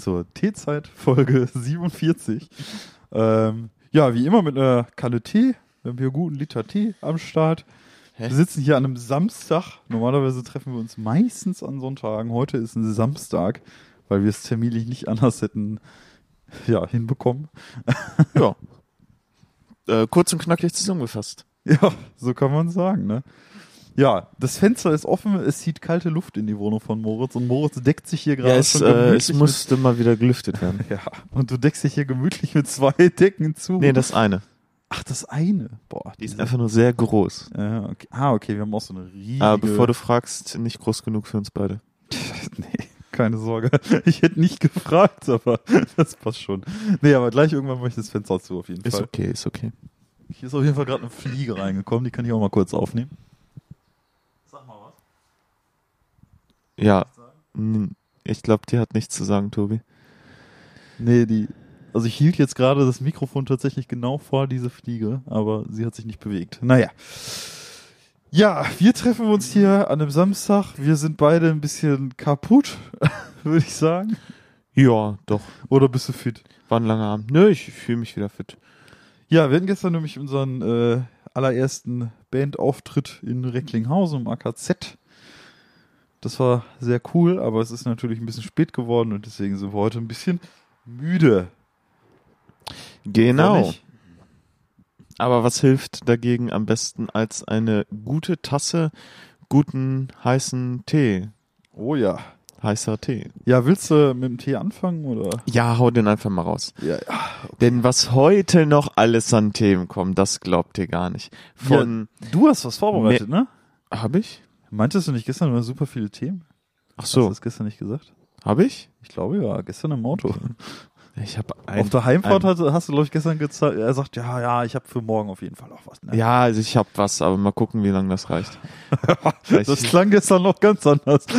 zur Teezeit Folge 47. Ähm, ja, wie immer mit einer Kanne Tee. Wir haben hier guten Liter Tee am Start. Wir sitzen hier an einem Samstag. Normalerweise treffen wir uns meistens an Sonntagen. Heute ist ein Samstag, weil wir es terminlich nicht anders hätten ja, hinbekommen. Ja. äh, kurz und knackig zusammengefasst. Ja, so kann man sagen, ne? Ja, das Fenster ist offen, es zieht kalte Luft in die Wohnung von Moritz und Moritz deckt sich hier gerade Ja, es, schon äh, gemütlich es musste mal wieder gelüftet werden. Ja, und du deckst dich hier gemütlich mit zwei Decken zu. Nee, das eine. Ach, das eine. Boah, Die ist einfach nur sehr groß. Ja, okay. Ah, okay, wir haben auch so eine riesige. Aber bevor du fragst, nicht groß genug für uns beide. nee, keine Sorge. Ich hätte nicht gefragt, aber das passt schon. Nee, aber gleich irgendwann mache ich das Fenster zu, auf jeden Ist Fall. okay, ist okay. Hier ist auf jeden Fall gerade eine Fliege reingekommen, die kann ich auch mal kurz aufnehmen. Ja, ich glaube, die hat nichts zu sagen, Tobi. Nee, die. Also ich hielt jetzt gerade das Mikrofon tatsächlich genau vor diese Fliege, aber sie hat sich nicht bewegt. Naja. Ja, wir treffen uns hier an einem Samstag. Wir sind beide ein bisschen kaputt, würde ich sagen. Ja, doch. Oder bist du fit? War ein langer Abend. Nö, ich fühle mich wieder fit. Ja, wir hatten gestern nämlich unseren äh, allerersten Bandauftritt in Recklinghausen im AKZ. Das war sehr cool, aber es ist natürlich ein bisschen spät geworden und deswegen sind wir heute ein bisschen müde. Genau. Aber was hilft dagegen am besten als eine gute Tasse guten heißen Tee? Oh ja. Heißer Tee. Ja, willst du mit dem Tee anfangen oder? Ja, hau den einfach mal raus. Ja, ja. Denn was heute noch alles an Themen kommt, das glaubt ihr gar nicht. Von, Du hast was vorbereitet, ne? hab ich? Meintest du nicht gestern, hast super viele Themen? Ach Hast du so, das gestern nicht gesagt? hab ich? Ich glaube ja, gestern im Auto. Ich habe auf der Heimfahrt ein- hast, hast du, glaube ich, gestern gezeigt, er sagt, ja, ja, ich habe für morgen auf jeden Fall auch was. Ne? Ja, also ich hab was, aber mal gucken, wie lange das reicht. das klang gestern noch ganz anders.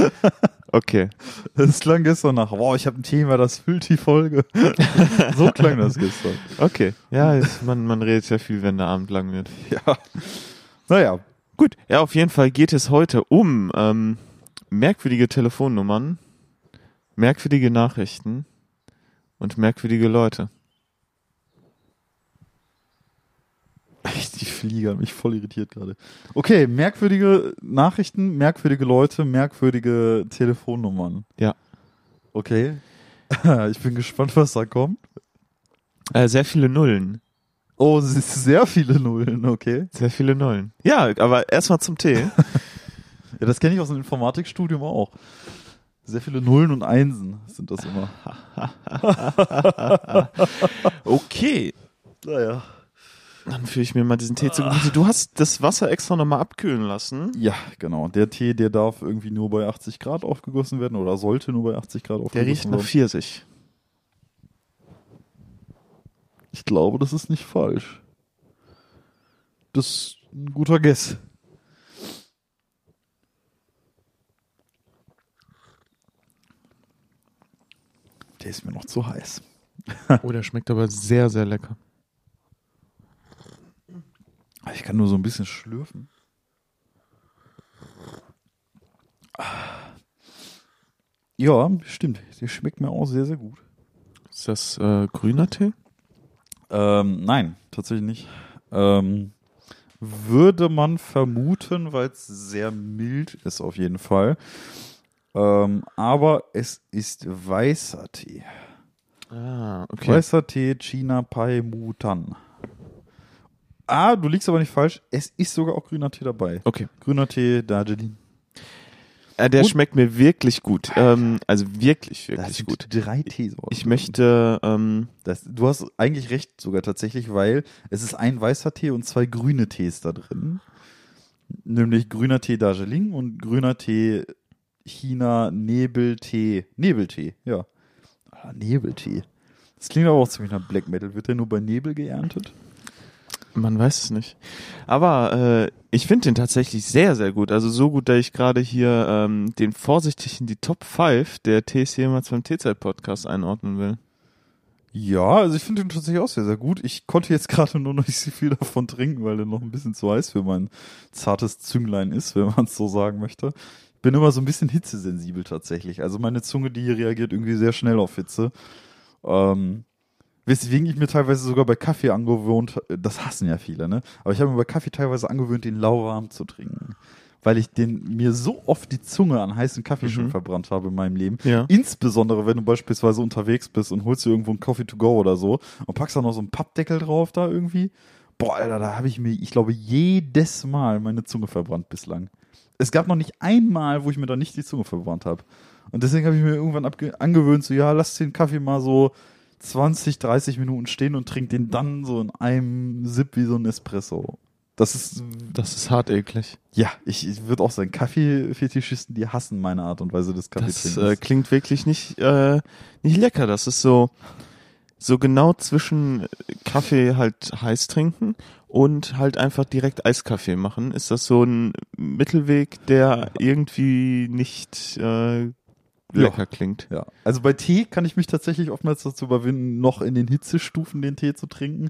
Okay. Das klang gestern nach, wow, ich habe ein Thema, das füllt die Folge. so klang das gestern. Okay. Ja, es, man, man redet ja viel, wenn der Abend lang wird. Ja. Naja, Gut, ja, auf jeden Fall geht es heute um ähm, merkwürdige Telefonnummern, merkwürdige Nachrichten und merkwürdige Leute. die Fliege hat mich voll irritiert gerade. Okay, merkwürdige Nachrichten, merkwürdige Leute, merkwürdige Telefonnummern. Ja. Okay. Ich bin gespannt, was da kommt. Äh, sehr viele Nullen. Oh, sehr viele Nullen, okay. Sehr viele Nullen. Ja, aber erstmal zum Tee. Ja, das kenne ich aus dem Informatikstudium auch. Sehr viele Nullen und Einsen sind das immer. Okay. Naja. Dann führe ich mir mal diesen Tee zu Gemüte. Du hast das Wasser extra nochmal abkühlen lassen. Ja, genau. Der Tee, der darf irgendwie nur bei 80 Grad aufgegossen werden oder sollte nur bei 80 Grad aufgegossen Der riecht nach werden. Pfirsich. Ich glaube, das ist nicht falsch. Das ist ein guter Guess. Der ist mir noch zu heiß. Oh, der schmeckt aber sehr, sehr lecker. Ich kann nur so ein bisschen schlürfen. Ja, stimmt. Der schmeckt mir auch sehr, sehr gut. Ist das äh, grüner Tee? Ähm, nein, tatsächlich nicht. Ähm, würde man vermuten, weil es sehr mild ist auf jeden Fall. Ähm, aber es ist weißer Tee. Ah, okay. Weißer Tee China Pai Mutan. Ah, du liegst aber nicht falsch. Es ist sogar auch grüner Tee dabei. Okay. Grüner Tee Darjeeling. Äh, der Und- schmeckt mir wirklich gut. Ähm, also wirklich, Das wirklich gut. drei Teesorten. Ich möchte, ähm, Das, du hast eigentlich recht sogar tatsächlich, weil es ist ein weißer Tee und zwei grüne Tees da drin. Nämlich grüner Tee Darjeeling und grüner Tee China Nebeltee. Nebeltee, ja. Ah, Nebeltee. Das klingt aber auch ziemlich nach Black Metal. Wird der nur bei Nebel geerntet? Man weiß es nicht. Aber äh, ich finde den tatsächlich sehr, sehr gut. Also so gut, dass ich gerade hier ähm, den vorsichtig in die Top 5 der Tees jemals beim T-Zeit-Podcast einordnen will. Ja, also ich finde den tatsächlich auch sehr, sehr gut. Ich konnte jetzt gerade nur noch nicht so viel davon trinken, weil der noch ein bisschen zu heiß für mein zartes Zünglein ist, wenn man es so sagen möchte. bin immer so ein bisschen hitzesensibel tatsächlich. Also meine Zunge, die reagiert irgendwie sehr schnell auf Hitze. Ähm, weswegen ich mir teilweise sogar bei Kaffee angewöhnt, das hassen ja viele, ne? Aber ich habe mir bei Kaffee teilweise angewöhnt, den lauwarm zu trinken. Weil ich den mir so oft die Zunge an heißen Kaffee schon verbrannt habe in meinem Leben. Ja. Insbesondere, wenn du beispielsweise unterwegs bist und holst dir irgendwo einen Coffee to go oder so und packst da noch so einen Pappdeckel drauf da irgendwie. Boah, Alter, da habe ich mir, ich glaube, jedes Mal meine Zunge verbrannt bislang. Es gab noch nicht einmal, wo ich mir da nicht die Zunge verbrannt habe. Und deswegen habe ich mir irgendwann angewöhnt, so, ja, lass den Kaffee mal so 20, 30 Minuten stehen und trink den dann so in einem Sip wie so ein Espresso. Das ist, Das ist hart eklig. ja, ich, ich würde auch sagen, Kaffeefetischisten, die hassen meine Art und Weise des Das Kaffeetrinkens. äh, klingt wirklich nicht, äh, nicht lecker. Das ist so, so genau zwischen Kaffee halt heiß trinken und halt einfach direkt Eiskaffee machen. Ist das so ein Mittelweg, der irgendwie nicht äh, lecker klingt? Ja, also bei Tee kann ich mich tatsächlich oftmals dazu überwinden, noch in den Hitzestufen den Tee zu trinken,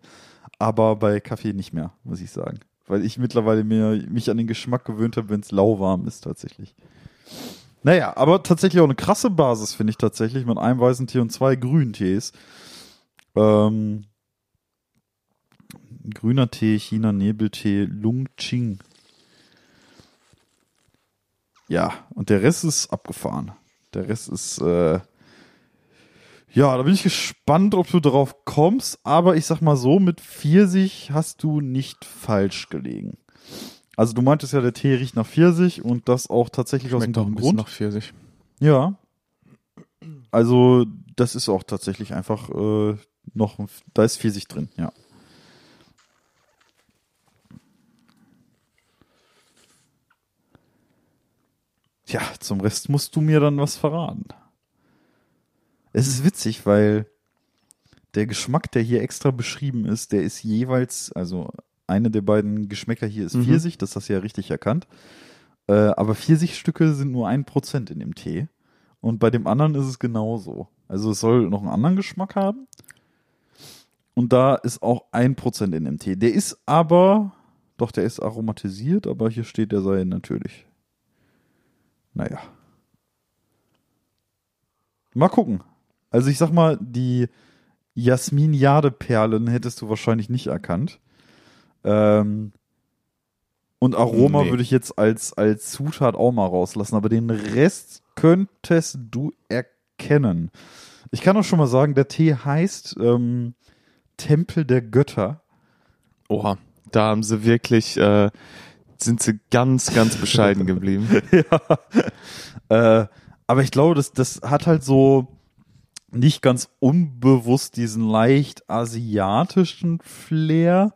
aber bei Kaffee nicht mehr, muss ich sagen. Weil ich mittlerweile mir, mich an den Geschmack gewöhnt habe, wenn es lauwarm ist tatsächlich. Naja, aber tatsächlich auch eine krasse Basis, finde ich tatsächlich, mit einem weißen Tee und zwei grünen Tees. Ähm, grüner Tee, China Nebeltee, Lung Ching. Ja, und der Rest ist abgefahren. Der Rest ist, äh, ja, da bin ich gespannt, ob du drauf kommst, aber ich sag mal so, mit Pfirsich hast du nicht falsch gelegen. Also du meintest ja, der Tee riecht nach Pfirsich und das auch tatsächlich aus Schmeckt auch ein guten Grund. nach Pfirsich. Ja. Also, das ist auch tatsächlich einfach äh, noch, da ist Pfirsich drin, ja. Tja, zum Rest musst du mir dann was verraten. Es ist witzig, weil der Geschmack, der hier extra beschrieben ist, der ist jeweils, also eine der beiden Geschmäcker hier ist Mhm. Pfirsich, das hast du ja richtig erkannt. Äh, aber Pfirsichstücke sind nur ein Prozent in dem Tee. Und bei dem anderen ist es genauso. Also es soll noch einen anderen Geschmack haben. Und da ist auch ein Prozent in dem Tee. Der ist aber, doch, der ist aromatisiert, aber hier steht, der sei natürlich. Naja. Mal gucken. Also ich sag mal, die Jasmin-Jade-Perlen hättest du wahrscheinlich nicht erkannt. Ähm, und Aroma Nee. würde ich jetzt als, als Zutat auch mal rauslassen, aber den Rest könntest du erkennen. Ich kann auch schon mal sagen, der Tee heißt ähm, Tempel der Götter. Oha, da haben sie wirklich, äh, sind sie ganz, ganz bescheiden geblieben. Äh, aber ich glaube, das, das hat halt so nicht ganz unbewusst diesen leicht asiatischen Flair.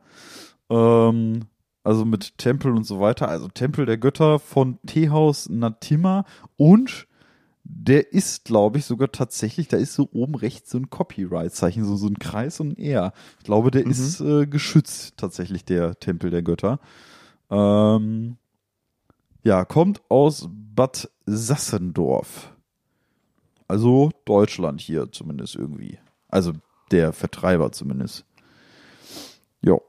Ähm, also mit Tempel und so weiter. Also Tempel der Götter von Teehaus Natima und der ist, glaube ich, sogar tatsächlich, da ist so oben rechts so ein Copyright-Zeichen, so, so ein Kreis und ein R. Ich glaube, der Mhm. ist äh, geschützt, tatsächlich, der Tempel der Götter. Ähm, ja, kommt aus Bad Sassendorf. Also Deutschland hier zumindest irgendwie. Also der Vertreiber zumindest. Jo.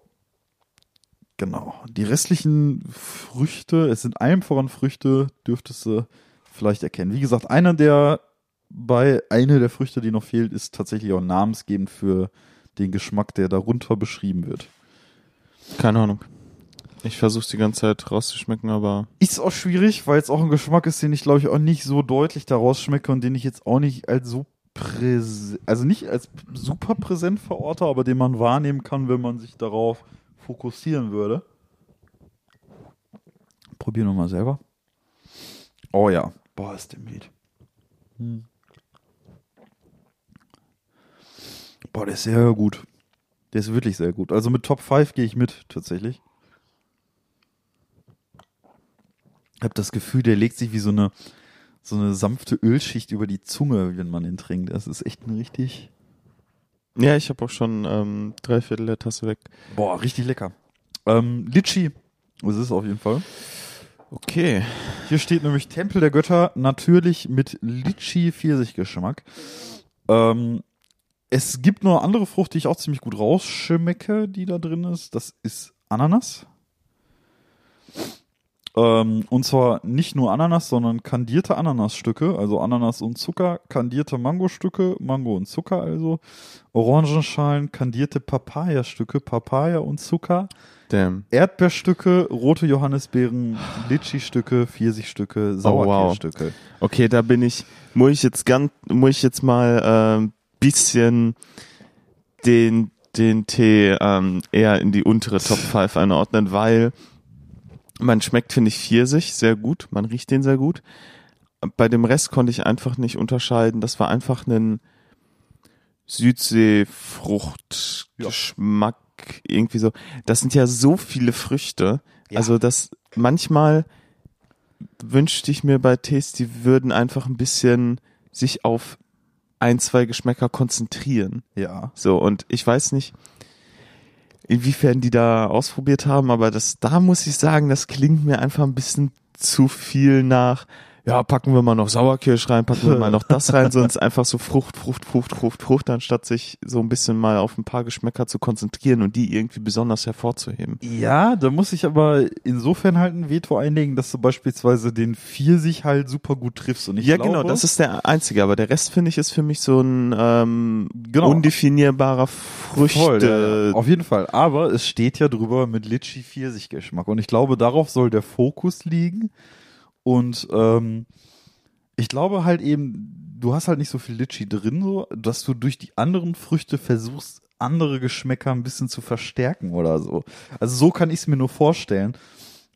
Genau. Die restlichen Früchte, es sind allem voran Früchte, dürftest du vielleicht erkennen. Wie gesagt, einer der bei eine der Früchte, die noch fehlt, ist tatsächlich auch namensgebend für den Geschmack, der darunter beschrieben wird. Keine Ahnung. Ich versuche die ganze Zeit rauszuschmecken, aber Ist auch schwierig, weil es auch ein Geschmack ist, den ich glaube ich auch nicht so deutlich daraus schmecke und den ich jetzt auch nicht als so präsent, also nicht als super präsent verorte, aber den man wahrnehmen kann, wenn man sich darauf fokussieren würde. Probier noch mal selber. Oh ja, boah, ist der Miet. Hm. Boah, der ist sehr gut. Der ist wirklich sehr gut. Also mit Top 5 gehe ich mit, tatsächlich. Habe das Gefühl, der legt sich wie so eine, so eine sanfte Ölschicht über die Zunge, wenn man den trinkt. Das ist echt ein richtig, ja, ich habe auch schon ähm, drei Viertel der Tasse weg. boah, richtig lecker. Ähm, Litschi, das ist auf jeden Fall. Okay. Hier steht nämlich Tempel der Götter, natürlich mit Litschi-Pfirsichgeschmack. Ähm, es gibt noch eine andere Frucht, die ich auch ziemlich gut rausschmecke, die da drin ist. Das ist Ananas. Ähm, und zwar nicht nur Ananas, sondern kandierte Ananasstücke, also Ananas und Zucker, kandierte Mangostücke, Mango und Zucker also, Orangenschalen, kandierte Papayastücke, Papaya und Zucker, Damn. Erdbeerstücke, rote Johannisbeeren, Litchi-Stücke, Pfirsichstücke, Sauerkirschstücke. Okay, da bin ich, muss ich jetzt ganz, muss ich jetzt mal ein ähm, bisschen den, den Tee ähm, eher in die untere Top 5 einordnen, weil man schmeckt, finde ich, Pfirsich sehr gut, man riecht den sehr gut. Bei dem Rest konnte ich einfach nicht unterscheiden. Das war einfach ein Südseefruchtgeschmack, irgendwie so. Das sind ja so viele Früchte. Ja. Also das manchmal wünschte ich mir bei Tees, die würden einfach ein bisschen sich auf ein, zwei Geschmäcker konzentrieren. Ja. So, und ich weiß nicht, inwiefern die da ausprobiert haben, aber das, da muss ich sagen, das klingt mir einfach ein bisschen zu viel nach, ja, packen wir mal noch Sauerkirsch rein, packen wir mal noch das rein, sonst einfach so Frucht, Frucht, Frucht, Frucht, Frucht, anstatt sich so ein bisschen mal auf ein paar Geschmäcker zu konzentrieren und die irgendwie besonders hervorzuheben. Ja, da muss ich aber insofern halt ein Veto einlegen, dass du beispielsweise den Pfirsich halt super gut triffst. Und ich ja, glaube, genau, das ist der einzige, aber der Rest finde ich ist für mich so ein ähm, Genau. undefinierbarer Früchte. Voll, ja, ja. Auf jeden Fall. Aber es steht ja drüber mit Litchi Pfirsich-Geschmack. Und ich glaube, darauf soll der Fokus liegen. Und ähm, ich glaube halt eben, du hast halt nicht so viel Litchi drin, so, dass du durch die anderen Früchte versuchst, andere Geschmäcker ein bisschen zu verstärken oder so. Also so kann ich es mir nur vorstellen.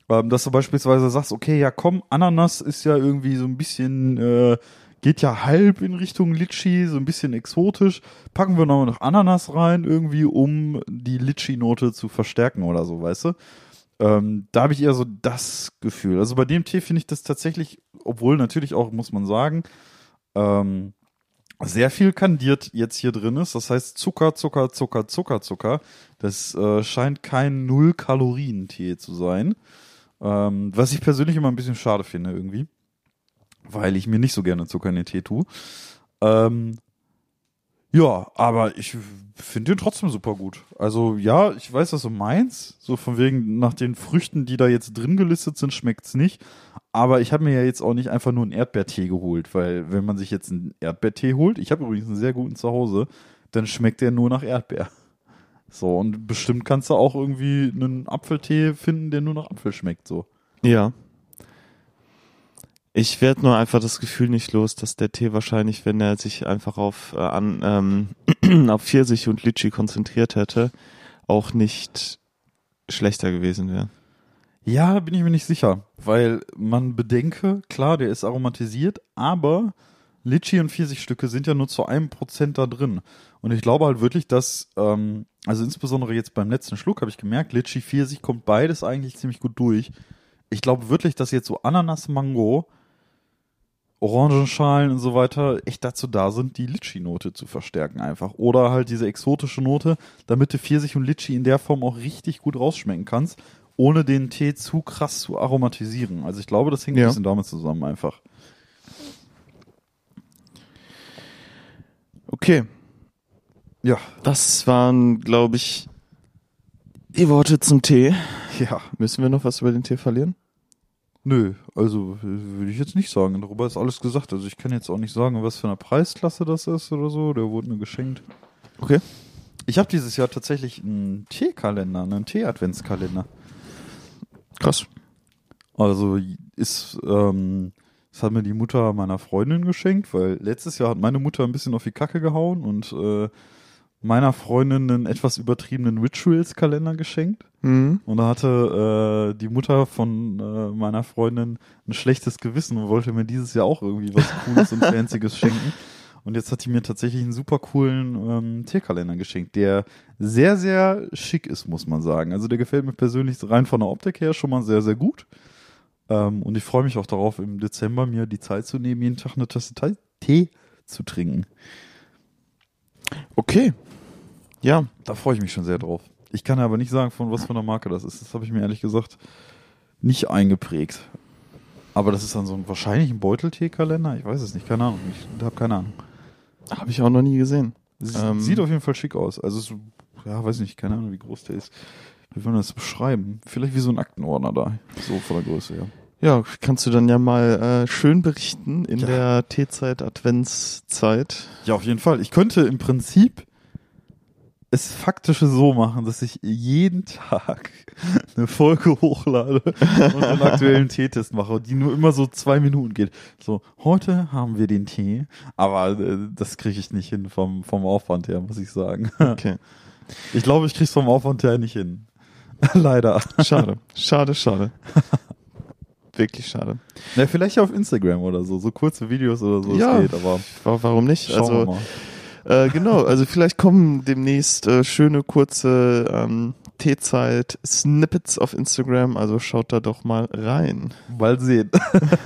Ähm, dass du beispielsweise sagst, okay, ja komm, Ananas ist ja irgendwie so ein bisschen, äh, geht ja halb in Richtung Litschi, so ein bisschen exotisch. Packen wir noch noch Ananas rein, irgendwie, um die Litschi-Note zu verstärken oder so, weißt du? Ähm, da habe ich eher so das Gefühl. Also bei dem Tee finde ich das tatsächlich, obwohl natürlich auch, muss man sagen, ähm, sehr viel kandiert jetzt hier drin ist. Das heißt Zucker, Zucker, Zucker, Zucker, Zucker. Das äh, scheint kein Null-Kalorien-Tee zu sein. Ähm, was ich persönlich immer ein bisschen schade finde irgendwie. Weil ich mir nicht so gerne Zucker in den Tee tue. Ähm, ja, aber ich finde den trotzdem super gut. Also ja, ich weiß, was du meinst. So von wegen nach den Früchten, die da jetzt drin gelistet sind, schmeckt's nicht. Aber ich habe mir ja jetzt auch nicht einfach nur einen Erdbeertee geholt, weil wenn man sich jetzt einen Erdbeertee holt, ich habe übrigens einen sehr guten zu Hause, dann schmeckt der nur nach Erdbeer. So, und bestimmt kannst du auch irgendwie einen Apfeltee finden, der nur nach Apfel schmeckt, so. Ja. Ich werde nur einfach das Gefühl nicht los, dass der Tee wahrscheinlich, wenn er sich einfach auf, äh, an, ähm, auf Pfirsich und Litschi konzentriert hätte, auch nicht schlechter gewesen wäre. Ja, bin ich mir nicht sicher, weil man bedenke, klar, der ist aromatisiert, aber Litschi und Pfirsichstücke sind ja nur zu einem Prozent da drin. Und ich glaube halt wirklich, dass, ähm, also insbesondere jetzt beim letzten Schluck habe ich gemerkt, Litschi, Pfirsich kommt beides eigentlich ziemlich gut durch. Ich glaube wirklich, dass jetzt so Ananas, Mango, Orangenschalen und so weiter echt dazu da sind, die Litschi-Note zu verstärken einfach. Oder halt diese exotische Note, damit du Pfirsich und Litschi in der Form auch richtig gut rausschmecken kannst, ohne den Tee zu krass zu aromatisieren. Also ich glaube, das hängt Ja. ein bisschen damit zusammen einfach. Okay, Ja, das waren, glaube ich, die Worte zum Tee. ja. Müssen wir noch was über den Tee verlieren? Nö, also würde ich jetzt nicht sagen. Darüber ist alles gesagt. Also ich kann jetzt auch nicht sagen, was für eine Preisklasse das ist oder so. Der wurde mir geschenkt. Okay. Ich habe dieses Jahr tatsächlich einen Teekalender, einen Tee-Adventskalender. Krass. Also ist, ähm, das hat mir die Mutter meiner Freundin geschenkt, weil letztes Jahr hat meine Mutter ein bisschen auf die Kacke gehauen und äh, meiner Freundin einen etwas übertriebenen Rituals-Kalender geschenkt. Mhm. Und da hatte äh, die Mutter von äh, meiner Freundin ein schlechtes Gewissen und wollte mir dieses Jahr auch irgendwie was Cooles und Fancyes schenken. Und jetzt hat die mir tatsächlich einen super coolen ähm, Tierkalender geschenkt, der sehr, sehr schick ist, muss man sagen. Also der gefällt mir persönlich rein von der Optik her schon mal sehr, sehr gut. Ähm, und ich freue mich auch darauf, im Dezember mir die Zeit zu nehmen, jeden Tag eine Tasse Tee- Tee zu trinken. Okay. Ja, Da freue ich mich schon sehr drauf. Ich kann aber nicht sagen, von was für einer Marke das ist. Das habe ich mir ehrlich gesagt nicht eingeprägt. Aber das ist dann so ein wahrscheinlich ein Beuteltee-Kalender. Ich weiß es nicht, keine Ahnung. Ich habe keine Ahnung. habe ich auch noch nie gesehen. Ähm. Sieht auf jeden Fall schick aus. Also es, ja, weiß nicht, keine Ahnung, wie groß der ist. Wie wollen wir das beschreiben? Vielleicht wie so ein Aktenordner da. So von der Größe her. Ja, kannst du dann ja mal äh, schön berichten in Ja. der Teezeit Adventszeit. Ja, auf jeden Fall. Ich könnte im Prinzip es faktisch so machen, dass ich jeden Tag eine Folge hochlade und einen aktuellen Teetest mache, die nur immer so zwei Minuten geht. So, heute haben wir den Tee, aber äh, das kriege ich nicht hin vom, vom Aufwand her, muss ich sagen. Okay. Ich glaube, ich kriege es vom Aufwand her nicht hin. Leider. Schade. schade, schade. Wirklich schade. Na, vielleicht auf Instagram oder so, so kurze Videos oder so, Ja. es geht, aber Wa- Warum nicht? also. Äh, genau, also vielleicht kommen demnächst äh, schöne kurze ähm, Teezeit Snippets auf Instagram, also schaut da doch mal rein. Mal sehen.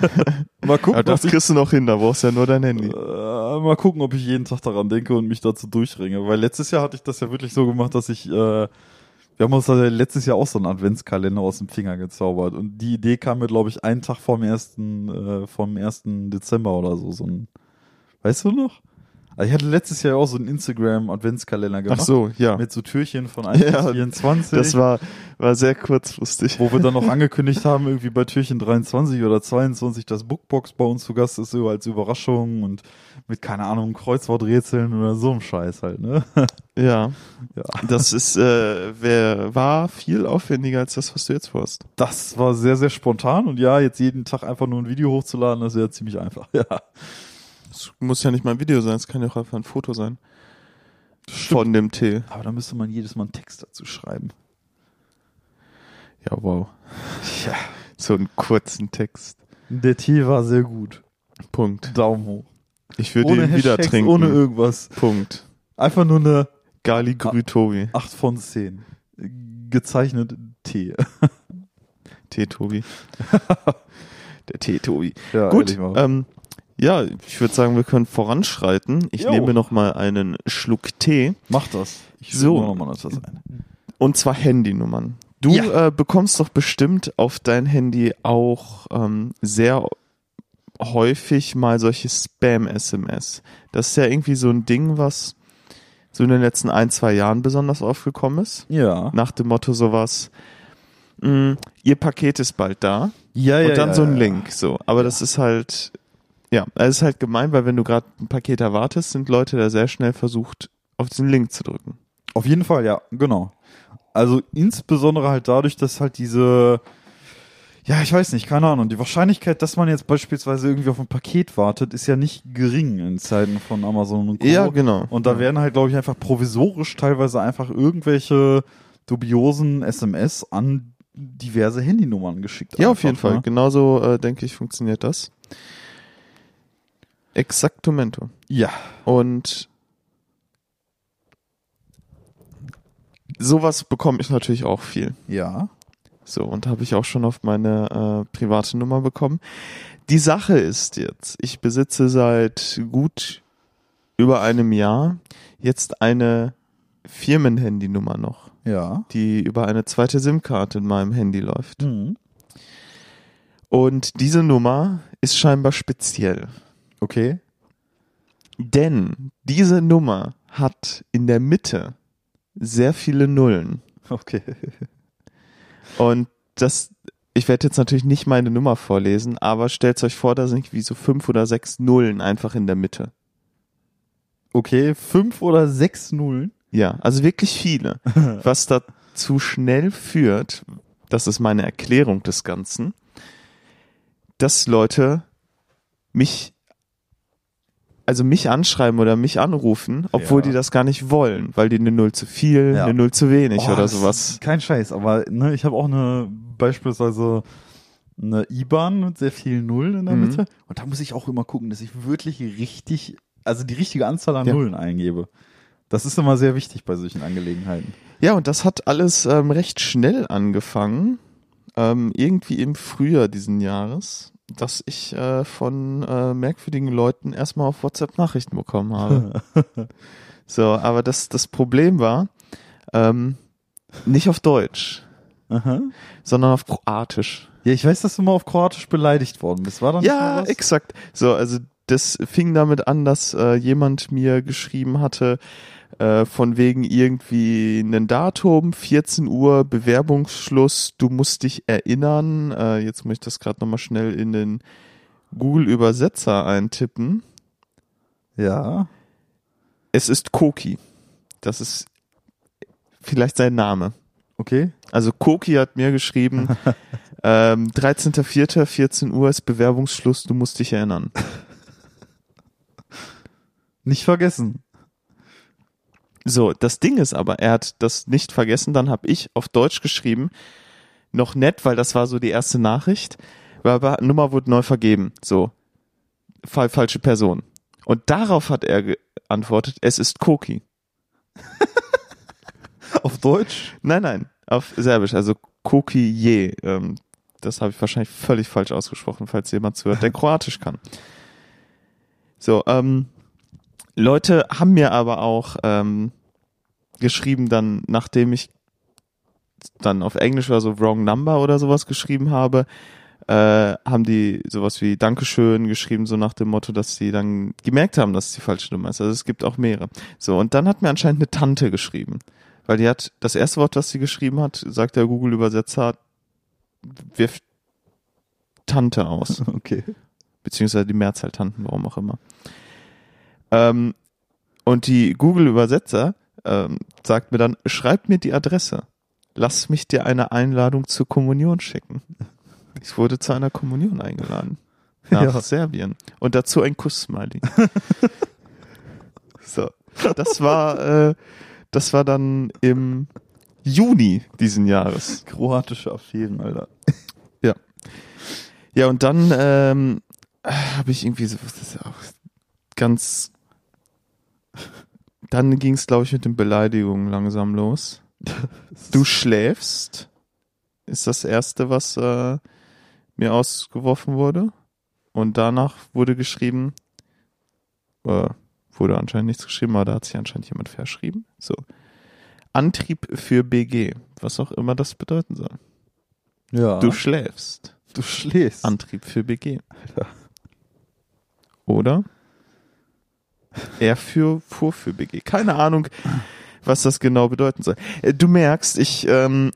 mal gucken, Aber das kriegst du noch hin, da brauchst du ja nur dein Handy. äh, mal gucken, ob ich jeden Tag daran denke und mich dazu durchringe. Weil letztes Jahr hatte ich das ja wirklich so gemacht, dass ich, äh, wir haben uns da letztes Jahr auch so einen Adventskalender aus dem Finger gezaubert. Und die Idee kam mir, glaube ich, einen Tag vorm ersten, äh, vom ersten Dezember oder so. So ein, weißt du noch? Also ich hatte letztes Jahr auch so einen Instagram-Adventskalender gemacht. Ach so, ja. Mit so Türchen von 1 Ja, bis 24. Das war, war sehr kurzfristig. wo wir dann noch angekündigt haben, irgendwie bei Türchen 23 oder 22, dass Bookbox bei uns zu Gast ist, so als Überraschung und mit, keine Ahnung, Kreuzworträtseln oder so einem Scheiß halt, ne? Ja, Ja. das ist, äh, wer, war viel aufwendiger als das, was du jetzt vorhast. Das war sehr, sehr spontan und ja, jetzt jeden Tag einfach nur ein Video hochzuladen, das ja ziemlich einfach, ja. Es muss ja nicht mal ein Video sein, es kann ja auch einfach ein Foto sein. Von dem Tee. Aber da müsste man jedes Mal einen Text dazu schreiben. Ja, wow. Ja. So einen kurzen Text. Der Tee war sehr gut. Punkt. Daumen hoch. Ich würde ihn wieder Hashtags, trinken. ohne irgendwas. Punkt. Einfach nur eine Gali Grütobi. 8 von 10. Gezeichnet Tee. Tee Tobi. Der Tee Tobi. Ja, Gut, ähm, ja, ich würde sagen, wir können voranschreiten. Ich Jo. nehme noch mal einen Schluck Tee Mach das. Ich so. noch mal etwas ein. und zwar Handynummern. Du Ja. äh, bekommst doch bestimmt auf dein Handy auch ähm, sehr häufig mal solche Spam-SMS. Das ist ja irgendwie so ein Ding, was so in den letzten ein, zwei Jahren besonders aufgekommen ist. Ja. Nach dem Motto sowas, mh, ihr Paket ist bald da. Ja, und dann so ein Link, so. Aber das ist halt, ja, es ist halt gemein, weil wenn du gerade ein Paket erwartest, sind Leute da sehr schnell versucht, auf diesen Link zu drücken. Auf jeden Fall, ja, genau. Also insbesondere halt dadurch, dass halt diese, ja, ich weiß nicht, keine Ahnung, die Wahrscheinlichkeit, dass man jetzt beispielsweise irgendwie auf ein Paket wartet, ist ja nicht gering in Zeiten von Amazon und Co. Ja, genau. Und da werden halt, glaube ich, einfach provisorisch teilweise einfach irgendwelche dubiosen SMS an diverse Handynummern geschickt. Ja, auf einfach, jeden Fall. ne? Genauso, äh, denke ich, funktioniert das. Exactumento. Ja. Und sowas bekomme ich natürlich auch viel. Ja. So, und habe ich auch schon auf meine äh, private Nummer bekommen. Die Sache ist jetzt, ich besitze seit gut über einem Jahr jetzt eine Firmenhandynummer noch, Ja. die über eine zweite SIM-Karte in meinem Handy läuft. Mhm. Und diese Nummer ist scheinbar speziell. Okay. Denn diese Nummer hat in der Mitte sehr viele Nullen. Okay. Und das, ich werde jetzt natürlich nicht meine Nummer vorlesen, aber stellt euch vor, da sind wie so fünf oder sechs Nullen einfach in der Mitte. Okay, fünf oder sechs Nullen. Ja, also wirklich viele. Was dazu schnell führt, das ist meine Erklärung des Ganzen, dass Leute mich, also mich anschreiben oder mich anrufen, obwohl Ja. die das gar nicht wollen, weil die eine Null zu viel, Ja. eine Null zu wenig Oh, oder sowas. Kein Scheiß, aber ne, ich habe auch eine beispielsweise eine IBAN mit sehr vielen Nullen in der Mhm. Mitte und da muss ich auch immer gucken, dass ich wirklich richtig, also die richtige Anzahl an Ja. Nullen eingebe. Das ist immer sehr wichtig bei solchen Angelegenheiten. Ja, und das hat alles ähm, recht schnell angefangen, ähm, irgendwie im Frühjahr diesen Jahres, dass ich äh, von äh, merkwürdigen Leuten erstmal auf WhatsApp Nachrichten bekommen habe. so, aber das, das Problem war, ähm, nicht auf Deutsch, Aha. sondern auf Kroatisch. Ja, ich weiß, dass du mal auf Kroatisch beleidigt worden bist. War da nicht mal Ja, exakt. So, also das fing damit an, dass äh, jemand mir geschrieben hatte, äh, von wegen irgendwie ein Datum, 14 Uhr, Bewerbungsschluss, du musst dich erinnern. Äh, jetzt muss ich das gerade nochmal schnell in den Google-Übersetzer eintippen. Ja. Es ist Koki. Das ist vielleicht sein Name. Okay. Also Koki hat mir geschrieben, ähm, 13.04., 14 Uhr ist Bewerbungsschluss, du musst dich erinnern. Nicht vergessen. So, das Ding ist aber, er hat das nicht vergessen, dann habe ich auf Deutsch geschrieben, noch nett, weil das war so die erste Nachricht, aber Nummer wurde neu vergeben, so, Fall, falsche Person. Und darauf hat er geantwortet, es ist Koki. Auf Deutsch? Nein, nein, auf Serbisch, also Koki je. Ähm, das habe ich wahrscheinlich völlig falsch ausgesprochen, falls jemand zuhört, der Kroatisch kann. So, ähm, Leute haben mir aber auch ähm, geschrieben, dann, nachdem ich dann auf Englisch oder so Wrong Number oder sowas geschrieben habe, äh, haben die sowas wie Dankeschön geschrieben, so nach dem Motto, dass sie dann gemerkt haben, dass es die falsche Nummer ist. Also es gibt auch mehrere. So, und dann hat mir anscheinend eine Tante geschrieben. Weil die hat, das erste Wort, was sie geschrieben hat, sagt der Google-Übersetzer, wirft Tante aus. Okay. Beziehungsweise die Mehrzahl Tanten, warum auch immer. Ähm, und die Google-Übersetzer ähm, sagt mir dann, schreib mir die Adresse. Lass mich dir eine Einladung zur Kommunion schicken. Ich wurde zu einer Kommunion eingeladen. Nach Ja. Serbien. Und dazu ein Kuss-Smiley. so. Das war, äh, das war dann im Juni diesen Jahres. Kroatische Affären, Alter. Ja, und dann ähm, habe ich irgendwie so das ist ja auch ganz. Dann ging es, glaube ich, mit den Beleidigungen langsam los. Du schläfst, ist das erste, was äh, mir ausgeworfen wurde. Und danach wurde geschrieben, äh, wurde anscheinend nichts geschrieben, aber da hat sich anscheinend jemand verschrieben. So. Antrieb für BG, was auch immer das bedeuten soll. Ja. Du schläfst. du schläfst. Antrieb für BG. Oder? Er für, fuhr für BG. Keine Ahnung, was das genau bedeuten soll. Äh, Du merkst, ich ähm,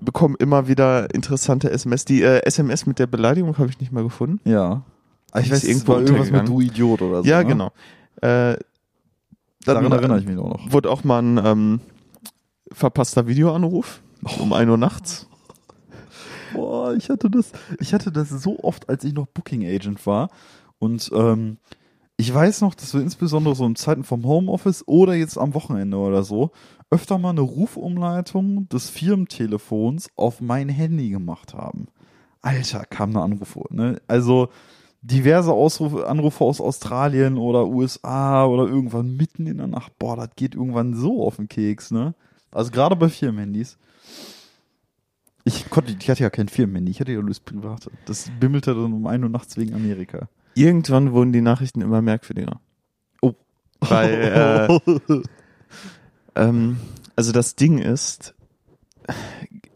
bekomme immer wieder interessante SMS. Die äh, SMS mit der Beleidigung habe ich nicht mal gefunden. Ja. Ich weiß, irgendwo irgendwas mit du Idiot oder so. ja, ne? genau. Äh, Daran erinnere ich mich auch noch. wurde auch mal ein ähm, verpasster Videoanruf um 1 Uhr nachts. Boah, ich hatte das, ich hatte das so oft, als ich noch Booking Agent war. Und ähm, ich weiß noch, dass wir insbesondere so in Zeiten vom Homeoffice oder jetzt am Wochenende oder so öfter mal eine Rufumleitung des Firmentelefons auf mein Handy gemacht haben. Alter, kam eine Anrufe, ne? Also diverse Ausrufe, Anrufe aus Australien oder USA oder irgendwann mitten in der Nacht. Boah, das geht irgendwann so auf den Keks, ne? Also gerade bei Firmenhandys. Ich konnte, ich hatte ja kein Firmenhandy, ich hatte ja nur das private. Das bimmelte dann um 1 Uhr nachts wegen Amerika. Irgendwann wurden die Nachrichten immer merkwürdiger. Oh. Weil, äh, ähm, also das Ding ist,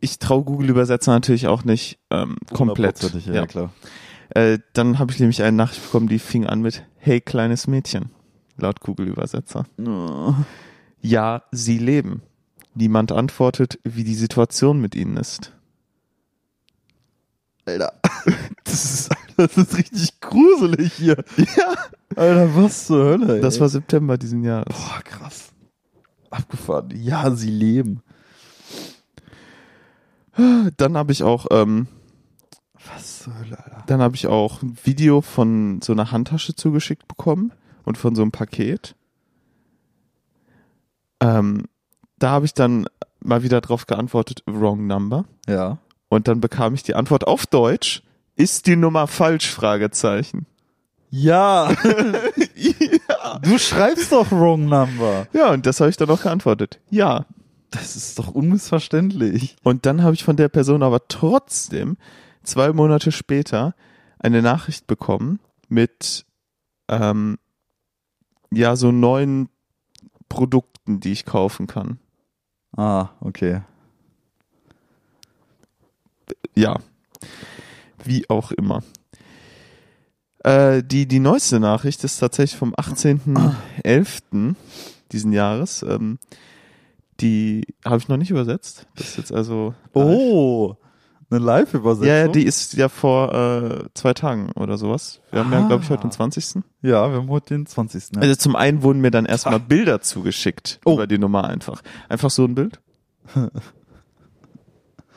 ich traue Google-Übersetzer natürlich auch nicht ähm, komplett. Ja, Ja. klar. Äh, dann habe ich nämlich eine Nachricht bekommen, die fing an mit Hey kleines Mädchen, laut Google-Übersetzer. Oh. Ja, sie leben. Niemand antwortet, wie die Situation mit ihnen ist. Alter. Das ist, das ist richtig gruselig hier. Ja. Alter, was zur Hölle, ey. Das war September diesen Jahres. Boah, krass. Abgefahren. Ja, sie leben. Dann habe ich auch, ähm, Was zur Hölle, Alter. dann habe ich auch ein Video von so einer Handtasche zugeschickt bekommen und von so einem Paket. Ähm, da habe ich dann mal wieder drauf geantwortet, wrong number. Ja. Und dann bekam ich die Antwort auf Deutsch, ist die Nummer falsch? Fragezeichen. Ja. ja. Du schreibst doch Wrong Number. Ja, und das habe ich dann auch geantwortet. Ja. Das ist doch unmissverständlich. Und dann habe ich von der Person aber trotzdem zwei Monate später eine Nachricht bekommen mit ähm, ja so neuen Produkten, die ich kaufen kann. Ah, okay. Ja. Wie auch immer. Äh, die, die neueste Nachricht ist tatsächlich vom 18.11. diesen Jahres. Ähm, die habe ich noch nicht übersetzt. Das ist jetzt also. Oh, eine Live-Übersetzung? Ja, ja, die ist ja vor äh, zwei Tagen oder sowas. Wir haben ja, glaube ich, heute den 20. Ja, wir haben heute den 20. Ja. Also zum einen wurden mir dann erstmal Bilder zugeschickt Oh. über die Nummer einfach. Einfach so ein Bild.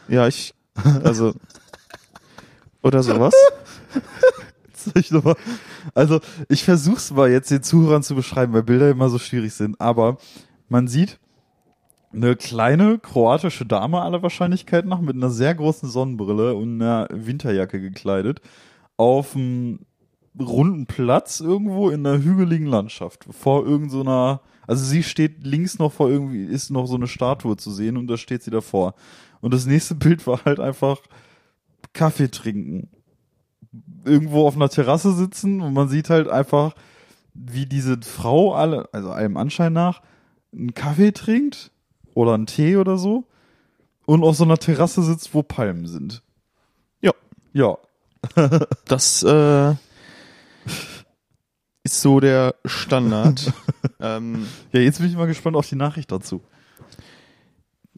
ja, ich, also, oder sowas. Also ich versuch's mal jetzt den Zuhörern zu beschreiben, weil Bilder immer so schwierig sind, aber man sieht eine kleine kroatische Dame aller Wahrscheinlichkeit nach mit einer sehr großen Sonnenbrille und einer Winterjacke gekleidet auf einem runden Platz irgendwo in einer hügeligen Landschaft vor irgendeiner, so also sie steht links noch vor irgendwie, ist noch so eine Statue zu sehen und da steht sie davor. Und das nächste Bild war halt einfach Kaffee trinken irgendwo auf einer Terrasse sitzen und man sieht halt einfach, wie diese Frau alle, also allem Anschein nach, einen Kaffee trinkt oder einen Tee oder so und auf so einer Terrasse sitzt, wo Palmen sind. Ja. Ja. Das äh, ist so der Standard. ähm, Ja, jetzt bin ich mal gespannt auf die Nachricht dazu.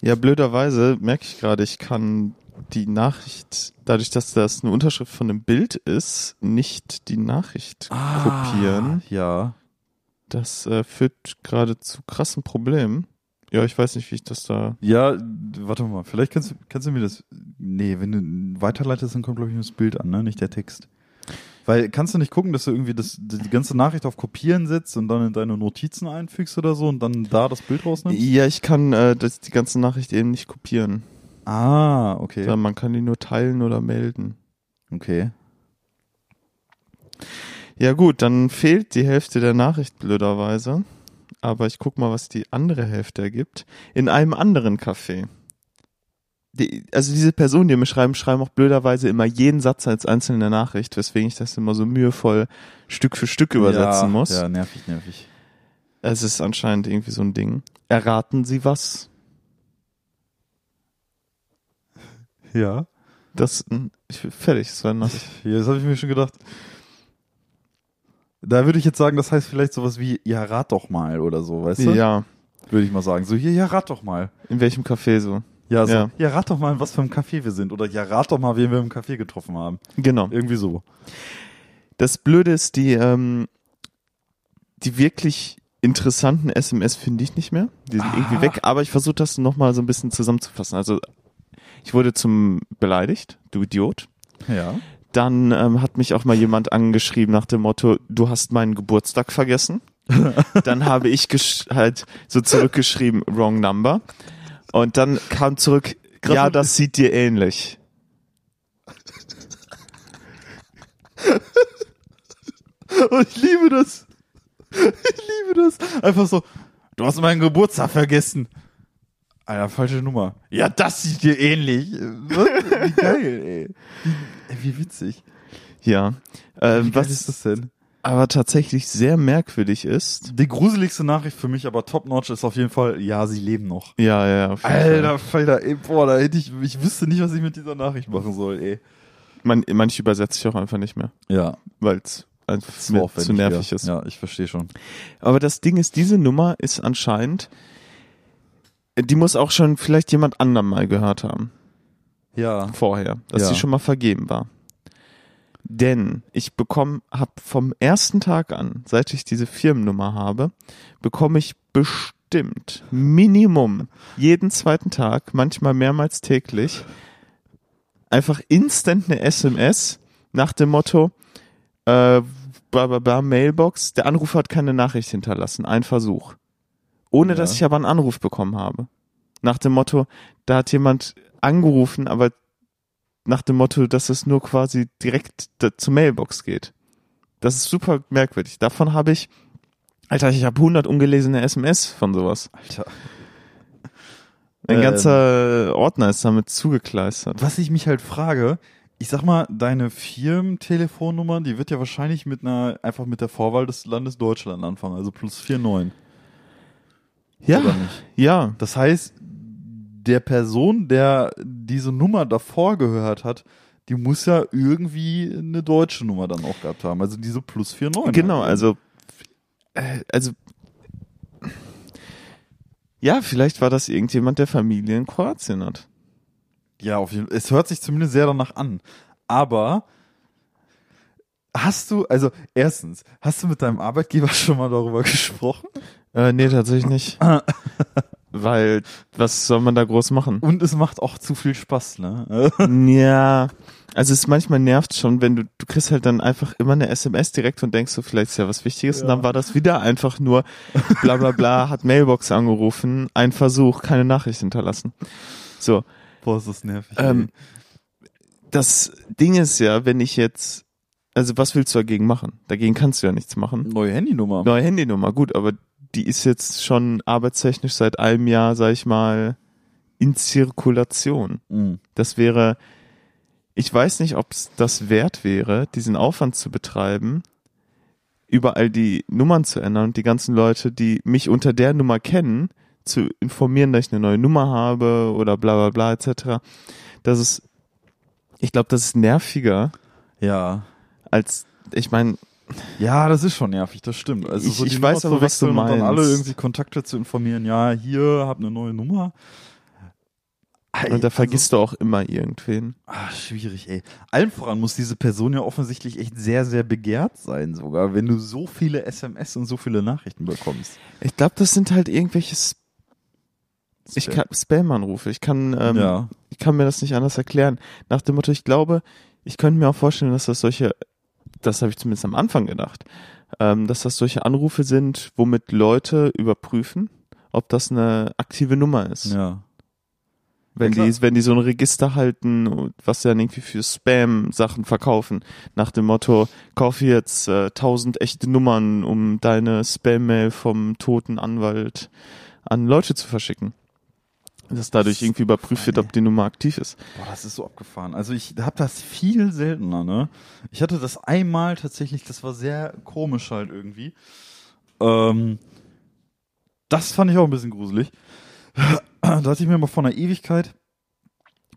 ja, blöderweise merke ich gerade, ich kann die Nachricht, dadurch, dass das eine Unterschrift von einem Bild ist, nicht die Nachricht kopieren. Ja. Das äh, führt gerade zu krassen Problemen. Ja, ich weiß nicht, wie ich das da. Ja, warte mal, vielleicht kannst, du- kannst du mir das. Nee, wenn du weiterleitest, dann kommt, glaube ich, nur das Bild an, ne? Nicht der Text. Weil kannst du nicht gucken, dass du irgendwie das, die ganze Nachricht auf Kopieren setzt und dann in deine Notizen einfügst oder so und dann da das Bild rausnimmst? Ja, ich kann äh, das, die ganze Nachricht eben nicht kopieren. Ah, okay. Sondern Man kann die nur teilen oder melden. Okay. Ja gut, dann fehlt die Hälfte der Nachricht blöderweise. Aber ich guck mal, was die andere Hälfte ergibt. In einem anderen Café. Die, also diese Personen, die mir schreiben, schreiben auch blöderweise immer jeden Satz als einzelne Nachricht, weswegen ich das immer so mühevoll Stück für Stück übersetzen ja, muss. Ja, nervig, nervig. Es ist anscheinend irgendwie so ein Ding. Erraten Sie was? Ja. Das, ich, fertig, das war. Ja, das habe ich mir schon gedacht. Da würde ich jetzt sagen, das heißt vielleicht sowas wie, ja, rat doch mal oder so, weißt du? Ja, Würde ich mal sagen. So, hier, ja, rat doch mal. in welchem Café so? Ja, so, Ja. ja. rat doch mal, was für einem Café wir sind. Oder ja, rat doch mal, wen wir im Café getroffen haben. Genau. Irgendwie so. Das Blöde ist, die, ähm, die wirklich interessanten SMS finde ich nicht mehr. Die sind Ah. irgendwie weg, aber ich versuche das nochmal so ein bisschen zusammenzufassen. Also, ich wurde zum beleidigt, du Idiot. Ja. Dann ähm, hat mich auch mal jemand angeschrieben nach dem Motto, du hast meinen Geburtstag vergessen. dann habe ich halt so zurückgeschrieben, wrong number. Und dann kam zurück, ja, das sieht dir ähnlich. Und ich liebe das. Ich liebe das. Einfach so, du hast meinen Geburtstag vergessen. Alter, falsche Nummer. Ja, das sieht dir ähnlich. Wie geil, ey. Wie, wie witzig. Ja. Wie Ähm, geil was ist das denn? aber tatsächlich sehr merkwürdig ist. Die gruseligste Nachricht für mich, aber top-notch ist auf jeden Fall, ja, sie leben noch. Ja, ja. Alter Falter, ey, boah, da hätte ich, ich wüsste nicht, was ich mit dieser Nachricht machen soll, ey. Man, manche übersetze ich auch einfach nicht mehr, Ja, weil es einfach zu nervig ja. ist. Ja, ich verstehe schon. Aber das Ding ist, diese Nummer ist anscheinend, die muss auch schon vielleicht jemand anderem mal gehört haben, Ja. vorher, dass Ja. sie schon mal vergeben war. Denn ich bekomme, hab vom ersten Tag an, seit ich diese Firmennummer habe, bekomme ich bestimmt Minimum jeden zweiten Tag, manchmal mehrmals täglich, einfach instant eine SMS nach dem Motto, äh, bla, bla, bla, Mailbox, der Anrufer hat keine Nachricht hinterlassen, ein Versuch. Ohne Ja. dass ich aber einen Anruf bekommen habe. Nach dem Motto, da hat jemand angerufen, aber nach dem Motto, dass es nur quasi direkt zur Mailbox geht. Das ist super merkwürdig. Davon habe ich, Alter, ich habe 100 ungelesene SMS von sowas. Alter. Ein Ähm. ganzer Ordner ist damit zugekleistert. Was ich mich halt frage, ich sag mal, deine Firmentelefonnummer, die wird ja wahrscheinlich mit einer, einfach mit der Vorwahl des Landes Deutschland anfangen, also plus 49. Ja, ja, Das heißt, der Person, der diese Nummer davor gehört hat, die muss ja irgendwie eine deutsche Nummer dann auch gehabt haben. Also diese plus 49. Genau, also, äh, also, ja, vielleicht war das irgendjemand, der Familie in Kroatien hat. Ja, auf jeden Fall. Es hört sich zumindest sehr danach an. Aber hast du, also erstens, hast du mit deinem Arbeitgeber schon mal darüber gesprochen? Äh, nee, tatsächlich nicht. Weil, was soll man da groß machen? Und es macht auch zu viel Spaß, ne? Ja, also es manchmal nervt schon, wenn du, du kriegst halt dann einfach immer eine SMS direkt und denkst so, vielleicht ist ja was Wichtiges und dann war das wieder einfach nur bla bla bla, hat Mailbox angerufen, ein Versuch, keine Nachricht hinterlassen. So, Boah, ist das nervig. ähm, das Ding ist ja, wenn ich jetzt, also was willst du dagegen machen? Dagegen kannst du ja nichts machen. Neue Handynummer. Neue Handynummer, gut, aber die ist jetzt schon arbeitstechnisch seit einem Jahr, sag ich mal, in Zirkulation. Mhm. Das wäre, ich weiß nicht, ob es das wert wäre, diesen Aufwand zu betreiben, überall die Nummern zu ändern und die ganzen Leute, die mich unter der Nummer kennen, zu informieren, dass ich eine neue Nummer habe oder bla bla bla etc. Das ist, ich glaube, das ist nerviger Ja. als, ich meine, Ja, das ist schon nervig, das stimmt. Also Ich- so ich Nummer weiß aber, was du wechseln und dann alle meinst. irgendwie Kontakte zu informieren. Ja, hier, hab eine neue Nummer. und da vergisst du auch immer irgendwen. Also, ah, schwierig, ey. Allen voran muss diese Person ja offensichtlich echt sehr, sehr begehrt sein sogar, wenn du so viele SMS und so viele Nachrichten bekommst. Ich glaube, das sind halt irgendwelche S- ich kann Spam-Anrufe. Ich kann, ähm, ja. ich kann mir das nicht anders erklären. Nach dem Motto, ich glaube, ich könnte mir auch vorstellen, dass das solche, das habe ich zumindest am Anfang gedacht, ähm, dass das solche Anrufe sind, womit Leute überprüfen, ob das eine aktive Nummer ist. Ja. Wenn Ja, die, wenn die so ein Register halten, und was sie dann irgendwie für Spam-Sachen verkaufen, nach dem Motto, kaufe jetzt äh, 1000 echte Nummern, um deine Spam-Mail vom toten Anwalt an Leute zu verschicken. Dass dadurch irgendwie überprüft wird, ob die Nummer aktiv ist. Boah, das ist so abgefahren. Also ich habe das viel seltener, ne? Ich hatte das einmal tatsächlich, das war sehr komisch halt irgendwie. Ähm, das fand ich auch ein bisschen gruselig. Da hatte ich mir mal vor einer Ewigkeit,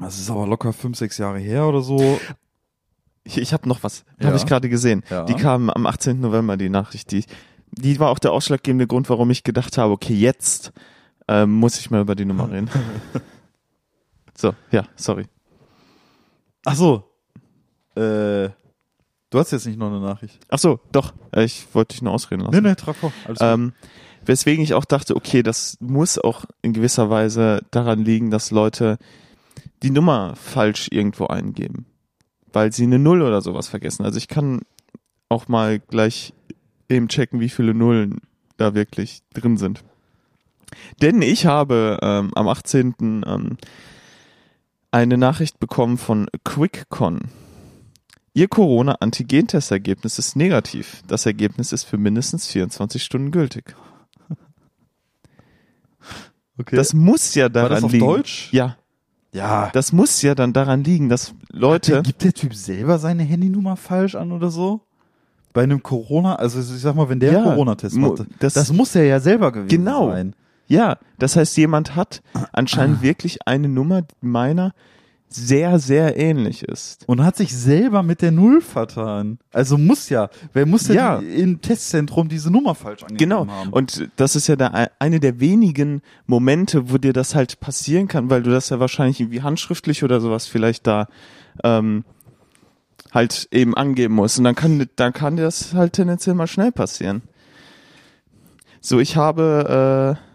das ist aber locker fünf, sechs Jahre her oder so. Ich, ich habe noch was, Ja. habe ich gerade gesehen. Ja. Die kam am 18. November, die Nachricht. Die, die war auch der ausschlaggebende Grund, warum ich gedacht habe, okay, jetzt ähm, muss ich mal über die Nummer reden. so, ja, sorry. Ach so. Äh, du hast jetzt nicht noch eine Nachricht. Ach so, doch. Äh, Ich wollte dich nur ausreden lassen. Nee, nee, trag vor. Alles. Ähm, weswegen ich auch dachte, okay, das muss auch in gewisser Weise daran liegen, dass Leute die Nummer falsch irgendwo eingeben, weil sie eine Null oder sowas vergessen. Also ich kann auch mal gleich eben checken, wie viele Nullen da wirklich drin sind. Denn ich habe ähm, am 18. Ähm, eine Nachricht bekommen von QuickCon. Ihr Corona-Antigen-Testergebnis ist negativ. Das Ergebnis ist für mindestens 24 Stunden gültig. okay. Das muss ja daran war das auf liegen. Deutsch? Ja, Ja. das muss ja dann daran liegen, dass Leute. Gibt der Typ selber seine Handynummer falsch an oder so? Bei einem Corona, also ich sag mal, wenn der Ja, Corona-Test macht, das- das, muss er ja selber gewesen Genau. sein. Ja, das heißt, jemand hat Ah. anscheinend wirklich eine Nummer, die meiner sehr, sehr ähnlich ist. Und hat sich selber mit der Null vertan. Also muss ja, wer muss denn Ja. im Testzentrum diese Nummer falsch angegeben Genau. haben? Und das ist ja der, eine der wenigen Momente, wo dir das halt passieren kann, weil du das ja wahrscheinlich irgendwie handschriftlich oder sowas vielleicht da ähm, halt eben angeben musst. Und dann kann, dann kann dir das halt tendenziell mal schnell passieren. So, ich habe, äh,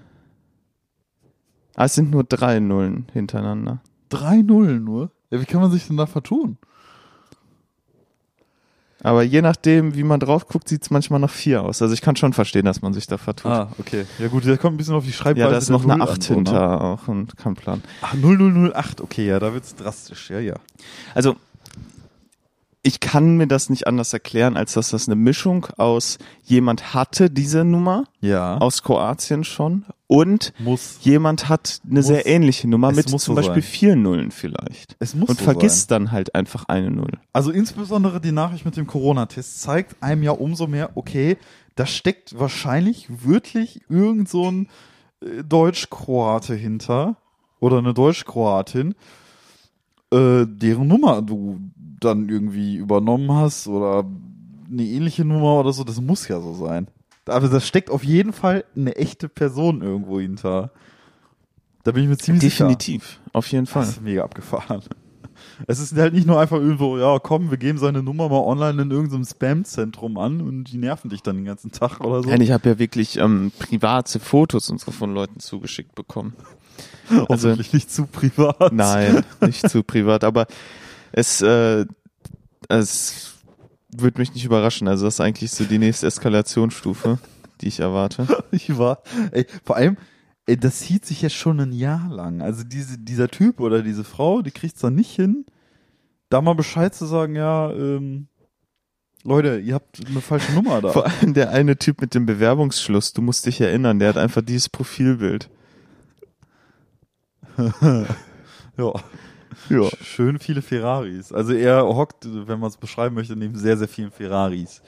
ah, es sind nur drei Nullen hintereinander. Drei Nullen nur? Ja, wie kann man sich denn da vertun? Aber je nachdem, wie man drauf guckt, sieht es manchmal nach vier aus. Also ich kann schon verstehen, dass man sich da vertut. Ah, okay. Ja gut, da kommt ein bisschen auf die Schreibweise ja, da ist noch eine Null an, Acht so, ne? hinter auch und kein Plan. Ach, 0008, okay, ja, da wird's drastisch, ja, ja. Also ich kann mir das nicht anders erklären, als dass das eine Mischung aus jemand hatte diese Nummer Ja. aus Kroatien schon und muss. jemand hat eine Muss. sehr ähnliche Nummer Es mit muss zum so Beispiel sein. vier Nullen vielleicht Es muss und so vergisst dann halt einfach eine Null. Also insbesondere die Nachricht mit dem Corona-Test zeigt einem ja umso mehr, okay, da steckt wahrscheinlich wirklich irgend so ein äh, Deutsch-Kroate hinter oder eine Deutsch-Kroatin. äh, deren Nummer du dann irgendwie übernommen hast oder eine ähnliche Nummer oder so. Das muss ja so sein. Aber da steckt auf jeden Fall eine echte Person irgendwo hinter. Da bin ich mir ziemlich Definitiv, auf jeden sicher. Fall. Das ist mega abgefahren. Es ist halt nicht nur einfach irgendwo, ja, komm, wir geben seine Nummer mal online in irgendeinem Spam-Zentrum an und die nerven dich dann den ganzen Tag oder so. Nein, ich habe ja wirklich ähm, private Fotos und so von Leuten zugeschickt bekommen. Also, Hoffentlich nicht zu privat. nein, nicht zu privat, aber es, äh, es würde mich nicht überraschen. Also das ist eigentlich so die nächste Eskalationsstufe, die ich erwarte. Ich war, ey, vor allem, ey, das zieht sich ja schon ein Jahr lang. Also diese, dieser Typ oder diese Frau, die kriegt's dann nicht hin, da mal Bescheid zu sagen, ja, ähm, Leute, ihr habt eine falsche Nummer da. Vor allem der eine Typ mit dem Bewerbungsschluss, du musst dich erinnern, der hat einfach dieses Profilbild. ja. Ja. Schön viele Ferraris. Also er hockt, wenn man es beschreiben möchte, neben sehr, sehr vielen Ferraris.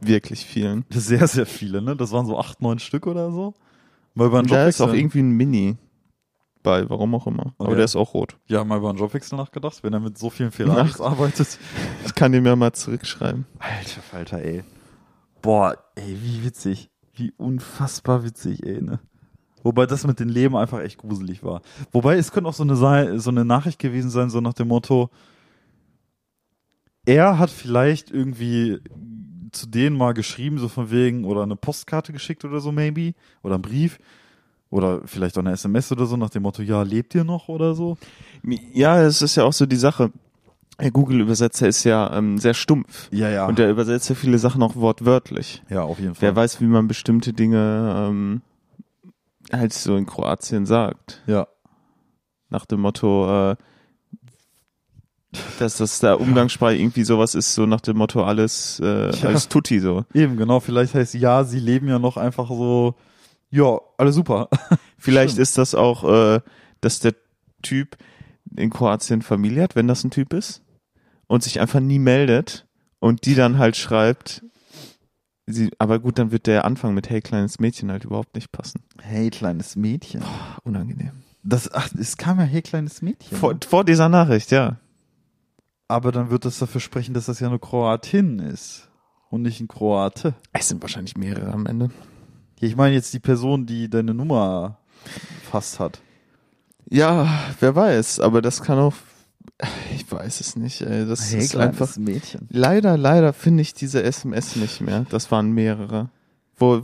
Wirklich vielen. Sehr, sehr viele, ne? Das waren so acht, neun Stück oder so. Mal über einen Da ist auch irgendwie ein Mini bei, warum auch immer. Aber Okay. der ist auch rot. Ja, mal über einen Jobwechsel nachgedacht, wenn er mit so vielen Ferraris arbeitet. Ich kann dem ja mal zurückschreiben. Alter Falter, ey. Boah, ey, wie witzig. Wie unfassbar witzig, ey, ne? Wobei das mit den Leben einfach echt gruselig war. Wobei es könnte auch so eine, so eine Nachricht gewesen sein, so nach dem Motto, er hat vielleicht irgendwie zu denen mal geschrieben, so von wegen, oder eine Postkarte geschickt oder so, maybe, oder einen Brief, oder vielleicht auch eine SMS oder so, nach dem Motto, ja, lebt ihr noch oder so? Ja, es ist ja auch so die Sache. Der Google-Übersetzer ist ja ähm, sehr stumpf. Ja, ja. Und der übersetzt ja viele Sachen auch wortwörtlich. ja, auf jeden Fall. Wer weiß, wie man bestimmte Dinge ähm, halt so in Kroatien sagt. Ja. Nach dem Motto, äh, dass das der Umgangssprache irgendwie sowas ist, so nach dem Motto alles, äh, Ja. alles tutti so. Eben, genau, vielleicht heißt ja, sie leben ja noch einfach so, ja, alles super. Vielleicht Stimmt. ist das auch, äh, dass der Typ in Kroatien Familie hat, wenn das ein Typ ist, und sich einfach nie meldet und die dann halt schreibt, sie, aber gut, dann wird der Anfang mit Hey kleines Mädchen halt überhaupt nicht passen. Hey, kleines Mädchen. Unangenehm. Das, ach, es kam ja hey, kleines Mädchen. Vor, vor dieser Nachricht, ja. Aber dann wird das dafür sprechen, dass das ja eine Kroatin ist. Und nicht ein Kroate. Es sind wahrscheinlich mehrere am Ende. Ich meine jetzt die Person, die deine Nummer fast hat. Ja, wer weiß, aber das kann auch, ich weiß es nicht, ey, das ist einfach, Mädchen. leider, leider finde ich diese SMS nicht mehr. Das waren mehrere. Wo,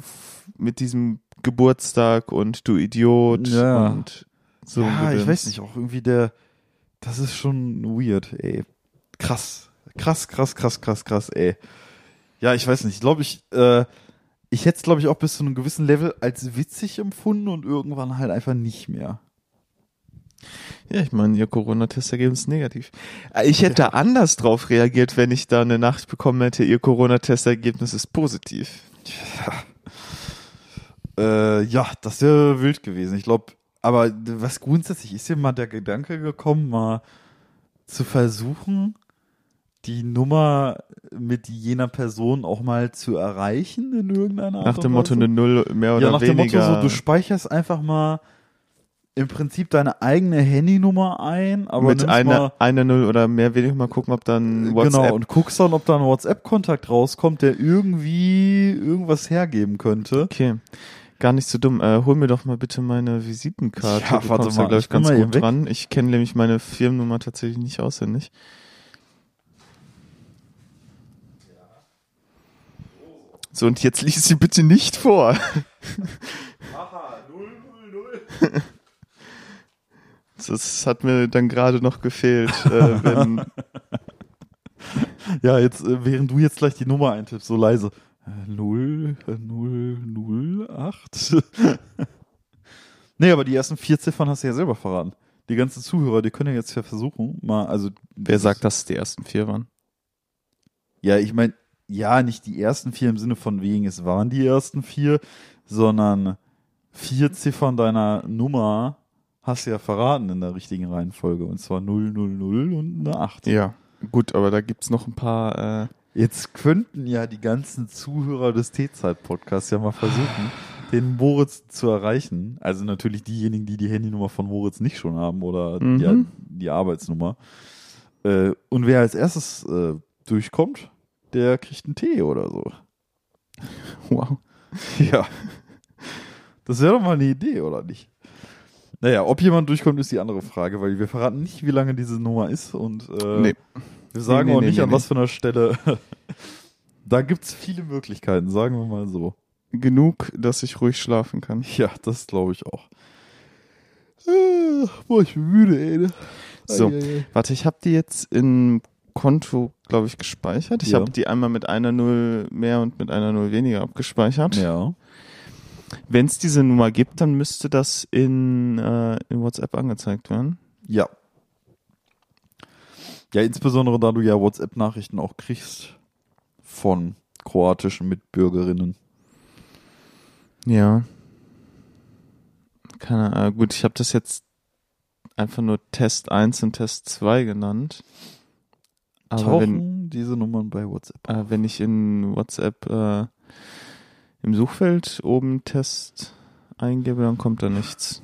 mit diesem Geburtstag und du Idiot Ja. und so. ja, ich weiß nicht, auch irgendwie der, das ist schon weird, ey. Krass. Krass, krass, krass, krass, krass, ey. Ja, ich weiß nicht, ich glaube, ich, äh, ich hätte es, glaube ich, auch bis zu einem gewissen Level als witzig empfunden und irgendwann halt einfach nicht mehr. Ja, ich meine, ihr Corona-Testergebnis ist negativ. Äh, Ich hätte da anders drauf reagiert, wenn ich da eine Nachricht bekommen hätte, ihr Corona-Testergebnis ist positiv. Äh, ja, das wäre wild gewesen. Ich glaube, aber was grundsätzlich ist dir mal der Gedanke gekommen, mal zu versuchen, die Nummer mit jener Person auch mal zu erreichen in irgendeiner Art Nach dem Motto eine Null mehr oder ja, nach weniger. dem Motto so, du speicherst einfach mal im Prinzip deine eigene Handynummer ein, aber mit einer, einer Null oder mehr will ich mal gucken, ob dann WhatsApp. genau und guckst dann, ob da ein WhatsApp-Kontakt rauskommt, der irgendwie irgendwas hergeben könnte. Okay. Gar nicht so dumm. Äh, hol mir doch mal bitte meine Visitenkarte. Ja, du warte mal, da, glaube ich, ich bin ganz gut dran. Ich kenne nämlich meine Firmennummer tatsächlich nicht auswendig. So, und jetzt lies sie bitte nicht vor. Das hat mir dann gerade noch gefehlt, äh, wenn, Ja, jetzt, äh, während du jetzt gleich die Nummer eintippst, so leise. Äh, 0, äh, 0, 0, 8. nee, aber die ersten vier Ziffern hast du ja selber verraten. Die ganzen Zuhörer, die können ja jetzt ja versuchen, mal, also. wer sagt, dass es die ersten vier waren? Ja, ich meine, ja, nicht die ersten vier im Sinne von wegen, es waren die ersten vier, sondern vier Ziffern deiner Nummer hast du ja verraten in der richtigen Reihenfolge. Und zwar 000 und eine 8. Ja. Gut, aber da gibt's noch ein paar, äh, Jetzt könnten ja die ganzen Zuhörer des T-Zeit-Podcasts ja mal versuchen, den Moritz zu erreichen. Also natürlich diejenigen, die die Handynummer von Moritz nicht schon haben oder Mhm. ja, die Arbeitsnummer. Äh, und wer als erstes äh, durchkommt, der kriegt einen Tee oder so. Wow. Ja. Das wäre doch mal eine Idee, oder nicht? Naja, ob jemand durchkommt, ist die andere Frage, weil wir verraten nicht, wie lange diese Nummer ist und äh, Nee. wir sagen Nee, nee, auch nicht, an was für einer Stelle. da gibt's viele Möglichkeiten, sagen wir mal so. Genug, dass ich ruhig schlafen kann. Ja, das glaube ich auch. Äh, boah, ich bin müde, ey. ne? So. Ei, ei, ei. Warte, ich habe die jetzt im Konto, glaube ich, gespeichert. Ich Ja. habe die einmal mit einer Null mehr und mit einer Null weniger abgespeichert. Ja. Wenn es diese Nummer gibt, dann müsste das in, äh, in WhatsApp angezeigt werden. Ja. Ja, insbesondere da du ja WhatsApp-Nachrichten auch kriegst von kroatischen Mitbürgerinnen. Ja. Keine Ahnung. Gut, ich habe das jetzt einfach nur Test 1 und Test 2 genannt. Aber wenn, Tauchen diese Nummern bei WhatsApp. äh, wenn ich in WhatsApp äh, im Suchfeld oben Test eingebe, dann kommt da nichts.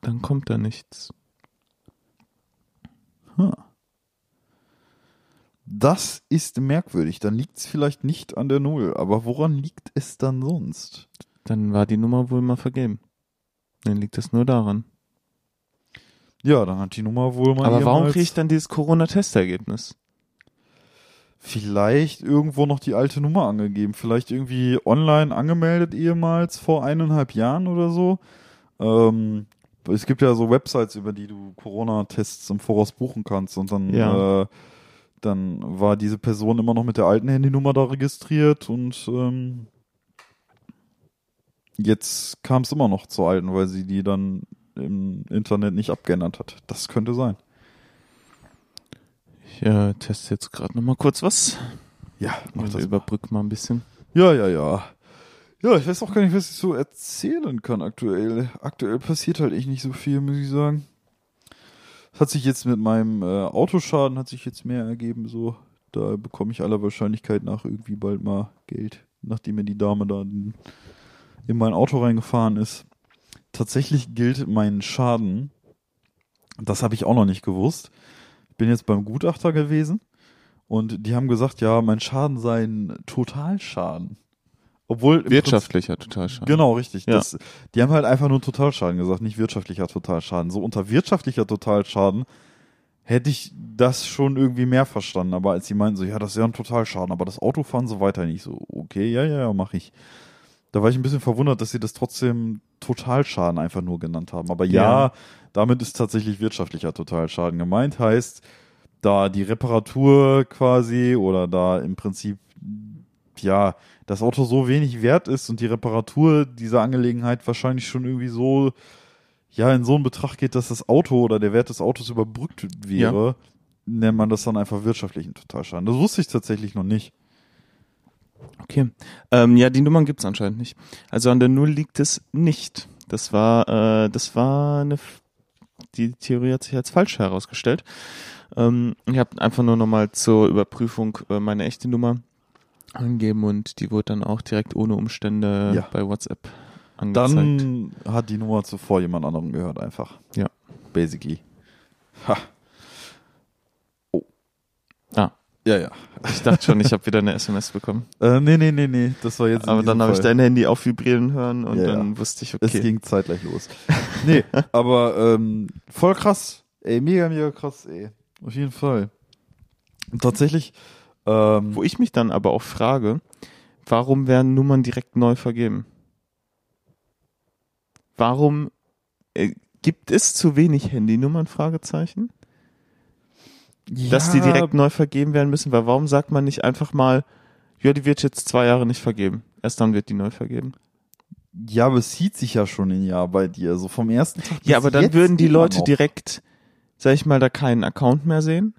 Dann kommt da nichts. Das ist merkwürdig. Dann liegt es vielleicht nicht an der Null. Aber woran liegt es dann sonst? Dann war die Nummer wohl mal vergeben. Dann liegt das nur daran. Ja, dann hat die Nummer wohl mal. Aber warum kriege ich dann dieses Corona-Testergebnis? Vielleicht irgendwo noch die alte Nummer angegeben. Vielleicht irgendwie online angemeldet ehemals vor eineinhalb Jahren oder so. Ähm, es gibt ja so Websites, über die du Corona-Tests im Voraus buchen kannst. Und dann, Ja. äh, dann war diese Person immer noch mit der alten Handynummer da registriert und ähm, jetzt kam es immer noch zur alten, weil sie die dann im Internet nicht abgeändert hat. Das könnte sein. Ich äh, teste jetzt gerade noch mal kurz was. Ja, mach Also das überbrück mal ein bisschen. Ja, ja, ja. Ja, ich weiß auch gar nicht, was ich so erzählen kann aktuell. Aktuell passiert halt echt nicht so viel, muss ich sagen. Es hat sich jetzt mit meinem äh, Autoschaden hat sich jetzt mehr ergeben, so. Da bekomme ich aller Wahrscheinlichkeit nach irgendwie bald mal Geld, nachdem mir die Dame da in, in mein Auto reingefahren ist. Tatsächlich gilt mein Schaden, das habe ich auch noch nicht gewusst. Bin jetzt beim Gutachter gewesen und die haben gesagt, ja, mein Schaden sei ein Totalschaden. Obwohl Wirtschaftlicher Totalschaden. Genau, richtig. Ja. Das, die haben halt einfach nur Totalschaden gesagt, nicht wirtschaftlicher Totalschaden. So unter wirtschaftlicher Totalschaden hätte ich das schon irgendwie mehr verstanden. Aber als sie meinten so, ja, das ist ja ein Totalschaden, aber das Autofahren so weiter nicht so, okay, ja, ja, ja, mach ich. Da war ich ein bisschen verwundert, dass sie das trotzdem Totalschaden einfach nur genannt haben. Aber ja, Ja. Damit ist tatsächlich wirtschaftlicher Totalschaden gemeint. Heißt, da die Reparatur quasi oder da im Prinzip, ja, das Auto so wenig wert ist und die Reparatur dieser Angelegenheit wahrscheinlich schon irgendwie so, ja, in so einen Betracht geht, dass das Auto oder der Wert des Autos überbrückt wäre, nennt man das dann einfach wirtschaftlichen Totalschaden. Das wusste ich tatsächlich noch nicht. Okay. Ähm, ja, die Nummern gibt's anscheinend nicht. Also an der Null liegt es nicht. Das war, äh, das war eine, die Theorie hat sich als falsch herausgestellt. Ähm, ich habe einfach nur nochmal zur Überprüfung äh, meine echte Nummer angegeben und die wurde dann auch direkt ohne Umstände Ja. bei WhatsApp angezeigt. Dann hat die Nummer zuvor jemand anderem gehört, einfach. Ja. Basically. Ha. Ja, ja. ich dachte schon, ich habe wieder eine SMS bekommen. Äh, nee, nee, nee, nee. Das war jetzt. Aber dann habe ich dein Handy auf Vibrieren hören und Ja, ja. dann wusste ich, Es okay. ging zeitgleich los. Nee, aber ähm, voll krass. Ey, mega, mega krass, ey. Auf jeden Fall. Und tatsächlich, ähm, Wo ich mich dann aber auch frage, warum werden Nummern direkt neu vergeben? Warum äh, gibt es zu wenig Handynummern? Fragezeichen. Dass die ja, direkt neu vergeben werden müssen, weil warum sagt man nicht einfach mal, ja, die wird jetzt zwei Jahre nicht vergeben. Erst dann wird die neu vergeben. Ja, aber es zieht sich ja schon ein Jahr bei dir. So vom ersten Tag. Ja, bis aber dann jetzt würden die Leute noch. direkt, sag ich mal, da keinen Account mehr sehen.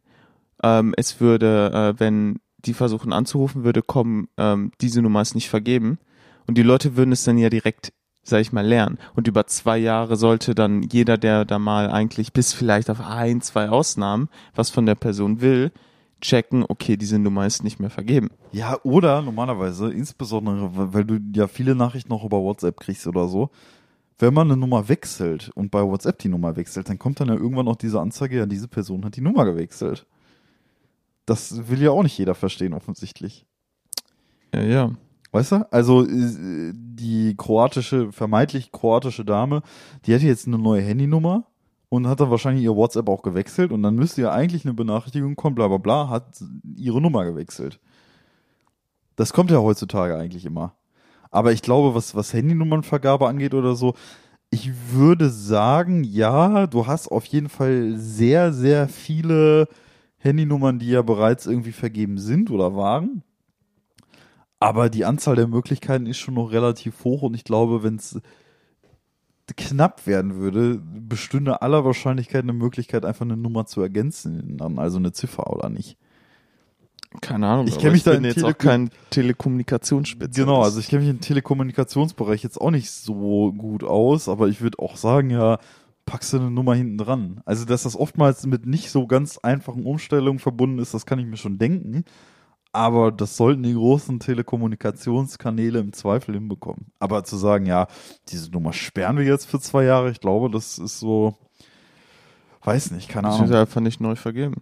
Ähm, es würde, äh, wenn die versuchen anzurufen, würde kommen, ähm, diese Nummer ist nicht vergeben. Und die Leute würden es dann ja direkt, sag ich mal, lernen. Und über zwei Jahre sollte dann jeder, der da mal eigentlich bis vielleicht auf ein, zwei Ausnahmen was von der Person will, checken, okay, diese Nummer ist nicht mehr vergeben. Ja, oder normalerweise, insbesondere, weil du ja viele Nachrichten noch über WhatsApp kriegst oder so, wenn man eine Nummer wechselt und bei WhatsApp die Nummer wechselt, dann kommt dann ja irgendwann auch diese Anzeige, ja, diese Person hat die Nummer gewechselt. Das will ja auch nicht jeder verstehen, offensichtlich. Ja, ja. Weißt du? Also äh, die kroatische, vermeintlich kroatische Dame, die hätte jetzt eine neue Handynummer und hat dann wahrscheinlich ihr WhatsApp auch gewechselt und dann müsste ja eigentlich eine Benachrichtigung kommen, bla bla bla, hat ihre Nummer gewechselt. Das kommt ja heutzutage eigentlich immer. Aber ich glaube, was, was Handynummernvergabe angeht oder so, ich würde sagen, ja, du hast auf jeden Fall sehr, sehr viele Handynummern, die ja bereits irgendwie vergeben sind oder waren. Aber die Anzahl der Möglichkeiten ist schon noch relativ hoch und ich glaube, wenn es knapp werden würde, bestünde aller Wahrscheinlichkeit eine Möglichkeit, einfach eine Nummer zu ergänzen, also eine Ziffer oder nicht. Keine Ahnung. Ich aber kenn mich da bin in jetzt auch Telekom- kein Telekommunikationsspezialist. Genau, also ich kenne mich im Telekommunikationsbereich jetzt auch nicht so gut aus, aber ich würde auch sagen, ja, packst du eine Nummer hinten dran. Also, dass das oftmals mit nicht so ganz einfachen Umstellungen verbunden ist, das kann ich mir schon denken. Aber das sollten die großen Telekommunikationskanäle im Zweifel hinbekommen. Aber zu sagen, ja, diese Nummer sperren wir jetzt für zwei Jahre, ich glaube, das ist so, weiß nicht, keine das Ahnung. wird einfach nicht neu vergeben.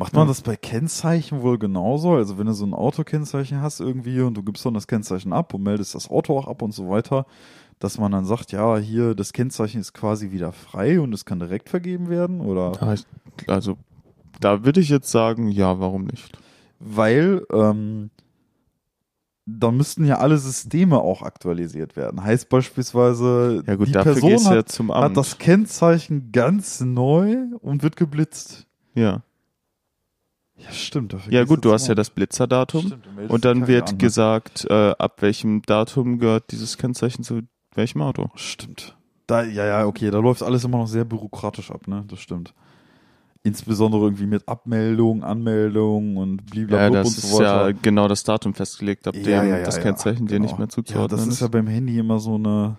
Macht man das bei Kennzeichen wohl genauso? Also wenn du so ein Autokennzeichen hast irgendwie und du gibst dann das Kennzeichen ab und meldest das Auto auch ab und so weiter, dass man dann sagt, ja, hier, das Kennzeichen ist quasi wieder frei und es kann direkt vergeben werden? Oder also, da würde ich jetzt sagen, ja, warum nicht? Weil ähm, da müssten ja alle Systeme auch aktualisiert werden. Heißt beispielsweise, Ja gut, die dafür Person hat, ja hat das Kennzeichen ganz neu und wird geblitzt. ja. Ja, stimmt. ja gut, du hast ja Amt. das Blitzerdatum Stimmt, meldest und dann wird an, gesagt, äh, ab welchem Datum gehört dieses Kennzeichen zu welchem Auto. Stimmt. Da, ja, ja, okay, da läuft alles immer noch sehr bürokratisch ab, ne? Das stimmt. Insbesondere irgendwie mit Abmeldung, Anmeldung und Ja, blablabla das und ist so weiter. ja genau das Datum festgelegt, ab dem Ja, ja, ja, das ja, Kennzeichen dir genau. nicht mehr Ja, zuzuordnen das ist ist. ja beim Handy immer so eine,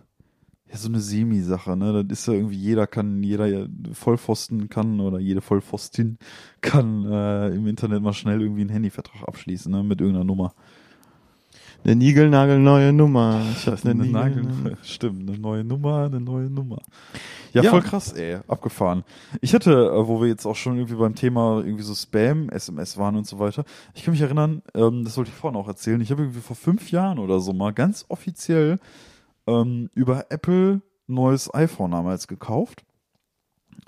ja, so eine Semi-Sache, ne? Das ist ja irgendwie, jeder kann, jeder ja Vollpfosten kann oder jede Vollpfostin kann äh, im Internet mal schnell irgendwie einen Handyvertrag abschließen, ne? Mit irgendeiner Nummer. Eine niegelnagelneue Nummer. Ich hab eine, eine Nagel, stimmt, eine neue Nummer, eine neue Nummer. Ja, Ja. voll krass, ey, abgefahren. Ich hatte, äh, wo wir jetzt auch schon irgendwie beim Thema irgendwie so Spam, SMS waren und so weiter. Ich kann mich erinnern, ähm, das wollte ich vorhin auch erzählen. Ich habe irgendwie vor fünf Jahren oder so mal ganz offiziell ähm, über Apple neues iPhone damals gekauft.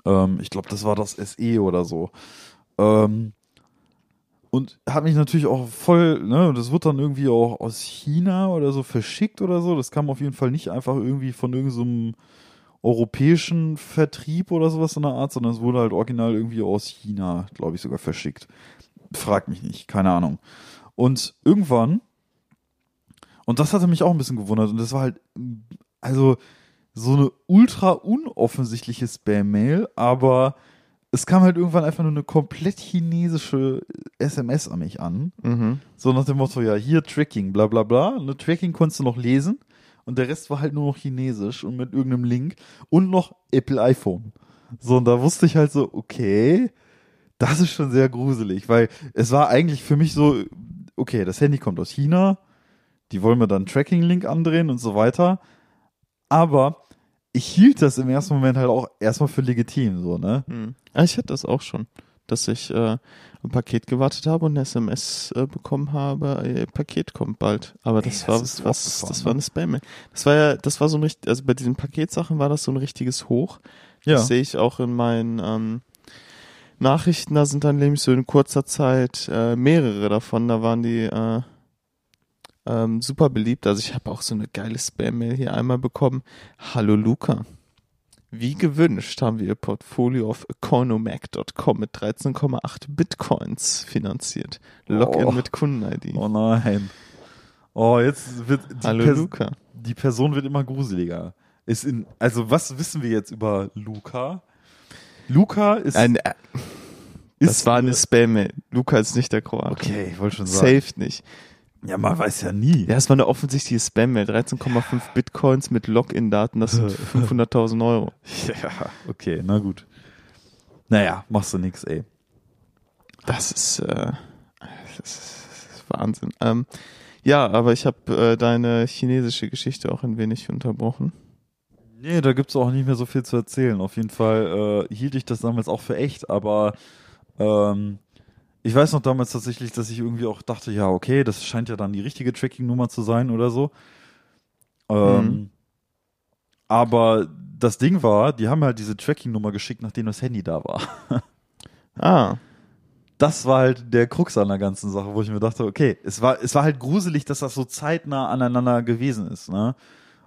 Ähm, ich glaube, das war das SE oder so. Ähm, und hat mich natürlich auch voll, ne, das wird dann irgendwie auch aus China oder so verschickt oder so. Das kam auf jeden Fall nicht einfach irgendwie von irgendeinem europäischen Vertrieb oder sowas in der Art, sondern es wurde halt original irgendwie aus China, glaube ich, sogar verschickt. Frag mich nicht, keine Ahnung. Und irgendwann, und das hatte mich auch ein bisschen gewundert, und das war halt, also so eine ultra unoffensichtliche Spam-Mail, aber es kam halt irgendwann einfach nur eine komplett chinesische SMS an mich an. Mhm. So nach dem Motto, ja, hier Tracking, bla bla bla. Eine Tracking konntest du noch lesen und der Rest war halt nur noch chinesisch und mit irgendeinem Link und noch Apple iPhone. So, und da wusste ich halt so, okay, das ist schon sehr gruselig, weil es war eigentlich für mich so, okay, das Handy kommt aus China, die wollen mir dann Tracking-Link andrehen und so weiter. Aber ich hielt das im ersten Moment halt auch erstmal für legitim, so, ne? Mhm. Ah, ich hatte das auch schon, dass ich äh, ein Paket gewartet habe und eine SMS äh, bekommen habe, ihr Paket kommt bald. Aber das Ey, war was, abgefahren, das ne? war eine Spam. Das war ja, das war so ein richtig, also bei diesen Paketsachen war das so ein richtiges Hoch. Ja. Das sehe ich auch in meinen ähm, Nachrichten, da sind dann nämlich so in kurzer Zeit äh, mehrere davon, da waren die äh, ähm, super beliebt. Also ich habe auch so eine geile Spam-Mail hier einmal bekommen. Hallo Luca. Wie gewünscht haben wir Ihr Portfolio auf economac.com mit 13,8 Bitcoins finanziert. Login Oh. mit Kunden-ID. Oh nein. Oh, jetzt wird die, Hallo Pers Luca. die Person wird immer gruseliger. Ist in, also was wissen wir jetzt über Luca? Luca ist, Ein, äh, ist das war eine Spam-Mail. Luca ist nicht der Kroat. Okay, ich wollte schon sagen. Safe nicht. Ja, man weiß ja nie. Ja, es war eine offensichtliche Spam-Mail. 13,5 Bitcoins mit Login-Daten, das sind 500.000 Euro. Ja, okay, na gut. Naja, machst du nix, ey. Das ist, äh, das ist, das ist Wahnsinn. Ähm, ja, aber ich habe äh, deine chinesische Geschichte auch ein wenig unterbrochen. Nee, da gibt's auch nicht mehr so viel zu erzählen. Auf jeden Fall äh, hielt ich das damals auch für echt, aber ähm, ich weiß noch damals tatsächlich, dass ich irgendwie auch dachte, ja, okay, das scheint ja dann die richtige Tracking-Nummer zu sein oder so. Ähm, Mhm. Aber das Ding war, die haben halt diese Tracking-Nummer geschickt, nachdem das Handy da war. Ah. Das war halt der Krux an der ganzen Sache, wo ich mir dachte, okay, es war, es war halt gruselig, dass das so zeitnah aneinander gewesen ist, ne?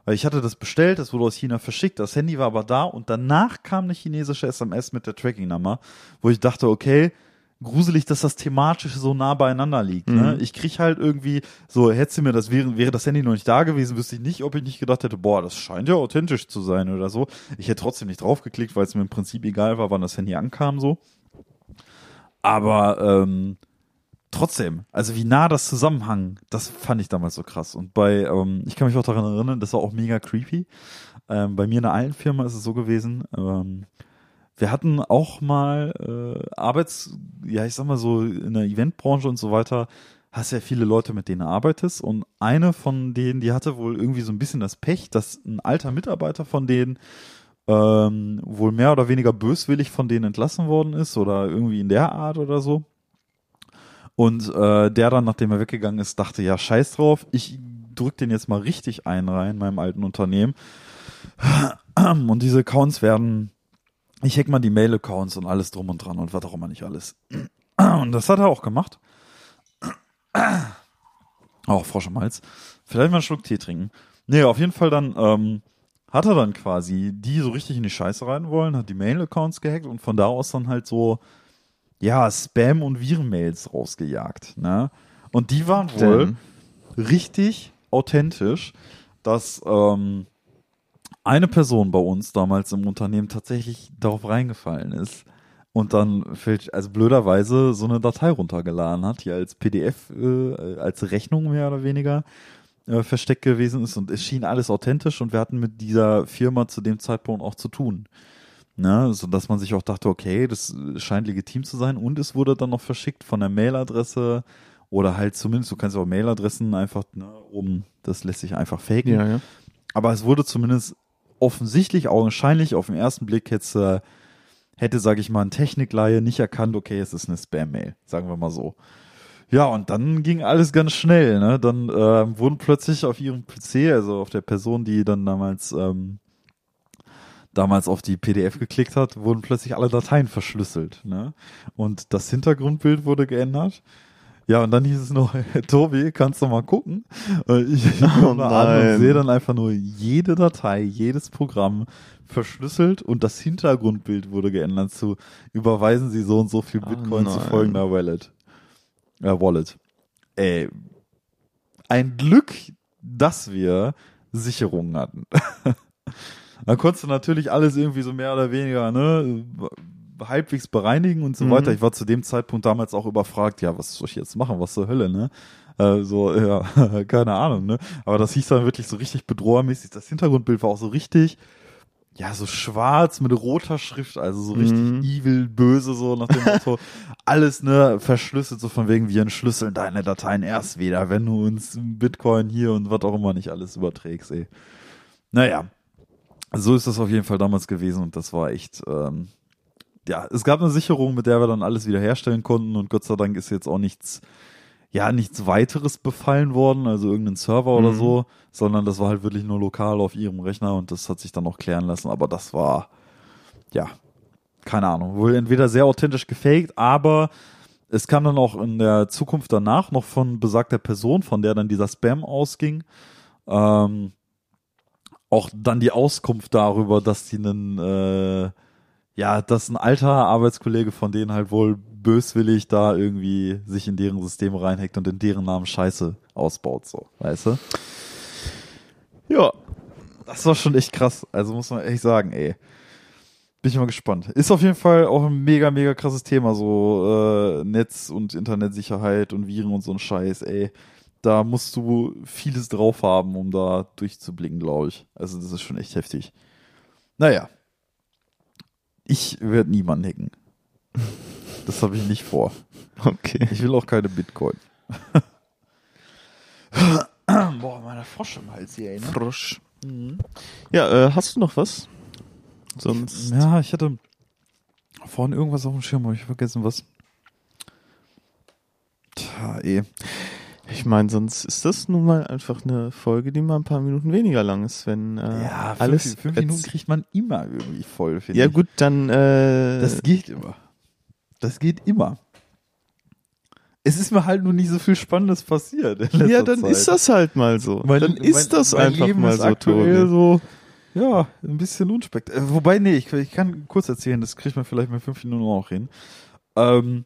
Weil ich hatte das bestellt, das wurde aus China verschickt, das Handy war aber da und danach kam eine chinesische SMS mit der Tracking-Nummer, wo ich dachte, okay, gruselig, dass das thematisch so nah beieinander liegt. Ne? Mhm. Ich krieg halt irgendwie, so hätte mir das, wäre, wäre das Handy noch nicht da gewesen, wüsste ich nicht, ob ich nicht gedacht hätte, boah, das scheint ja authentisch zu sein oder so. Ich hätte trotzdem nicht draufgeklickt, weil es mir im Prinzip egal war, wann das Handy ankam, so. Aber ähm, trotzdem, also wie nah das zusammenhang, das fand ich damals so krass. Und bei, ähm, ich kann mich auch daran erinnern, das war auch mega creepy. Ähm, bei mir in der alten Firma ist es so gewesen, ähm, wir hatten auch mal äh, Arbeits, ja, ich sag mal so, in der Eventbranche und so weiter, hast ja viele Leute, mit denen du arbeitest. Und eine von denen, die hatte wohl irgendwie so ein bisschen das Pech, dass ein alter Mitarbeiter von denen ähm, wohl mehr oder weniger böswillig von denen entlassen worden ist oder irgendwie in der Art oder so. Und äh, der dann, nachdem er weggegangen ist, dachte, ja, scheiß drauf, ich drück den jetzt mal richtig ein rein in meinem alten Unternehmen. Und diese Accounts werden, ich hack mal die Mail-Accounts und alles drum und dran und was auch immer nicht alles. Und das hat er auch gemacht. Auch Frosch im Hals. Vielleicht mal einen Schluck Tee trinken. Nee, auf jeden Fall dann ähm, hat er dann quasi die so richtig in die Scheiße rein wollen, hat die Mail-Accounts gehackt und von da aus dann halt so, ja, Spam- und Virenmails rausgejagt. Ne? Und die waren wohl Denn, richtig authentisch, dass ähm, eine Person bei uns damals im Unternehmen tatsächlich darauf reingefallen ist und dann also blöderweise so eine Datei runtergeladen hat, die als PDF, äh, als Rechnung mehr oder weniger äh, versteckt gewesen ist und es schien alles authentisch und wir hatten mit dieser Firma zu dem Zeitpunkt auch zu tun. Ne, so dass man sich auch dachte, okay, das scheint legitim zu sein und es wurde dann noch verschickt von der Mailadresse oder halt zumindest, du kannst auch Mailadressen einfach ne, oben, das lässt sich einfach faken. ja, ja. Aber es wurde zumindest offensichtlich, augenscheinlich auf den ersten Blick äh, hätte, sage ich mal, ein Technikleihe nicht erkannt, okay, es ist eine Spam-Mail, sagen wir mal so. Ja, und dann ging alles ganz schnell. Ne? Dann ähm, wurden plötzlich auf ihrem PC, also auf der Person, die dann damals ähm, damals auf die PDF geklickt hat, wurden plötzlich alle Dateien verschlüsselt. Ne? Und das Hintergrundbild wurde geändert. Ja, und dann hieß es noch, Tobi, kannst du mal gucken? Äh, Ich, ich Oh komme da an und sehe dann einfach nur jede Datei, jedes Programm verschlüsselt und das Hintergrundbild wurde geändert zu überweisen Sie so und so viel Oh Bitcoin zu nein. folgender Wallet. Äh, Wallet. Ey, ein Glück, dass wir Sicherungen hatten. Dann konntest du natürlich alles irgendwie so mehr oder weniger, ne, halbwegs bereinigen und so Mhm. weiter. Ich war zu dem Zeitpunkt damals auch überfragt, ja, was soll ich jetzt machen? Was zur Hölle, ne? Äh, so, ja, keine Ahnung, ne? Aber das hieß dann wirklich so richtig bedrohermäßig. Das Hintergrundbild war auch so richtig, ja, so schwarz mit roter Schrift, also so richtig Mhm. evil, böse, so nach dem Motto. Alles, ne, verschlüsselt, so von wegen, wir entschlüsseln deine Dateien erst wieder, wenn du uns Bitcoin hier und was auch immer nicht alles überträgst, ey. Naja, so ist das auf jeden Fall damals gewesen und das war echt, ähm, ja, es gab eine Sicherung, mit der wir dann alles wieder herstellen konnten und Gott sei Dank ist jetzt auch nichts, ja, nichts weiteres befallen worden, also irgendein Server oder Mhm. so, sondern das war halt wirklich nur lokal auf ihrem Rechner und das hat sich dann auch klären lassen, aber das war, ja, keine Ahnung, wohl entweder sehr authentisch gefaked, aber es kam dann auch in der Zukunft danach noch von besagter Person, von der dann dieser Spam ausging, ähm, auch dann die Auskunft darüber, dass die einen, äh, ja, dass ein alter Arbeitskollege von denen halt wohl böswillig da irgendwie sich in deren Systeme reinhackt und in deren Namen Scheiße ausbaut, so, weißt du? Ja, das war schon echt krass. Also muss man echt sagen, ey. Bin ich mal gespannt. Ist auf jeden Fall auch ein mega, mega krasses Thema, so äh, Netz- und Internetsicherheit und Viren und so ein Scheiß, ey. Da musst du vieles drauf haben, um da durchzublicken, glaube ich. Also das ist schon echt heftig. Naja. Ich werde niemanden hacken. Das habe ich nicht vor. Okay. Ich will auch keine Bitcoin. Boah, meine Frosch im Hals hier, ey, ne? Frosch. Ja, äh, hast du noch was? Sonst. Ja, ich hatte vorhin irgendwas auf dem Schirm, habe ich vergessen, was. Tja, eh. Ich meine, sonst ist das nun mal einfach eine Folge, die mal ein paar Minuten weniger lang ist, wenn äh, Ja, alles. fünf, fünf Minuten kriegt man immer irgendwie voll, finde ja ich. gut, dann. Äh, Das geht immer. Das geht immer. Es ist mir halt nur nicht so viel Spannendes passiert. ja, dann Zeit. ist das halt mal so. Mein- dann ist mein- das mein einfach Leben mal ist so, aktuell so, ja, ein bisschen unspektakulär. Äh, wobei, nee, ich, ich kann kurz erzählen, das kriegt man vielleicht mit fünf Minuten auch hin. Ähm,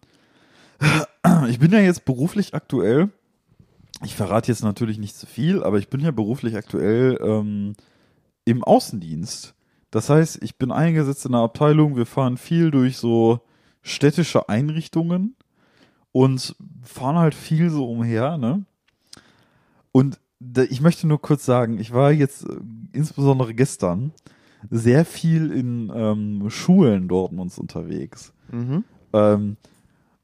ich bin ja jetzt beruflich aktuell, ich verrate jetzt natürlich nicht zu viel, aber ich bin ja beruflich aktuell ähm, im Außendienst. Das heißt, ich bin eingesetzt in einer Abteilung, wir fahren viel durch so städtische Einrichtungen und fahren halt viel so umher, ne? Und ich möchte nur kurz sagen, ich war jetzt äh, insbesondere gestern sehr viel in ähm, Schulen Dortmunds unterwegs. Mhm. Ähm,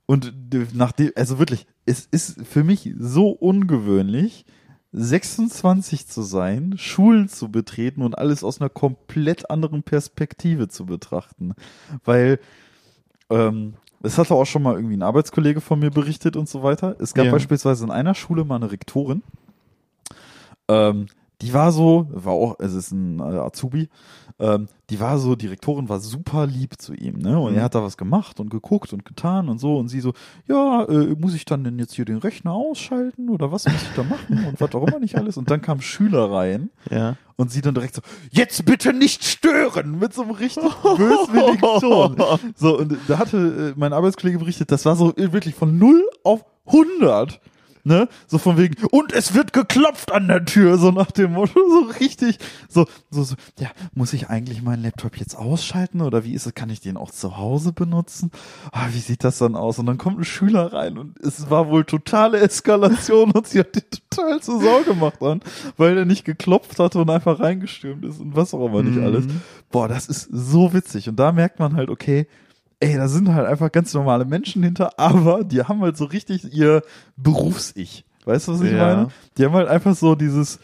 und nachdem, also wirklich, es ist für mich so ungewöhnlich, 26 zu sein, Schulen zu betreten und alles aus einer komplett anderen Perspektive zu betrachten. Weil, ähm, es hatte auch schon mal irgendwie ein Arbeitskollege von mir berichtet und so weiter. Es gab Ja. beispielsweise in einer Schule mal eine Rektorin, ähm, die war so, war auch, es ist ein äh, Azubi, ähm, die war so, die Rektorin war super lieb zu ihm, ne? Und Mhm. er hat da was gemacht und geguckt und getan und so und sie so, ja, äh, muss ich dann denn jetzt hier den Rechner ausschalten oder was muss ich da machen und was auch immer nicht alles? Und dann kamen Schüler rein Ja. und sie dann direkt so, jetzt bitte nicht stören, mit so einem richtig böswilligen Ton. So, und da hatte äh, mein Arbeitskollege berichtet, das war so äh, wirklich von 0 auf 100. Ne? So von wegen, und es wird geklopft an der Tür, so nach dem Motto, so richtig, so, so, so, ja, muss ich eigentlich meinen Laptop jetzt ausschalten oder wie ist es, kann ich den auch zu Hause benutzen? Ah, wie sieht das dann aus? Und dann kommt ein Schüler rein und es war wohl totale Eskalation und sie hat den total zur Sau gemacht an, weil er nicht geklopft hatte und einfach reingestürmt ist und was auch immer nicht Mhm. alles. Boah, das ist so witzig. Und da merkt man halt, okay, ey, da sind halt einfach ganz normale Menschen hinter, aber die haben halt so richtig ihr Berufs-Ich. Weißt du, was ich Ja. meine? Die haben halt einfach so dieses,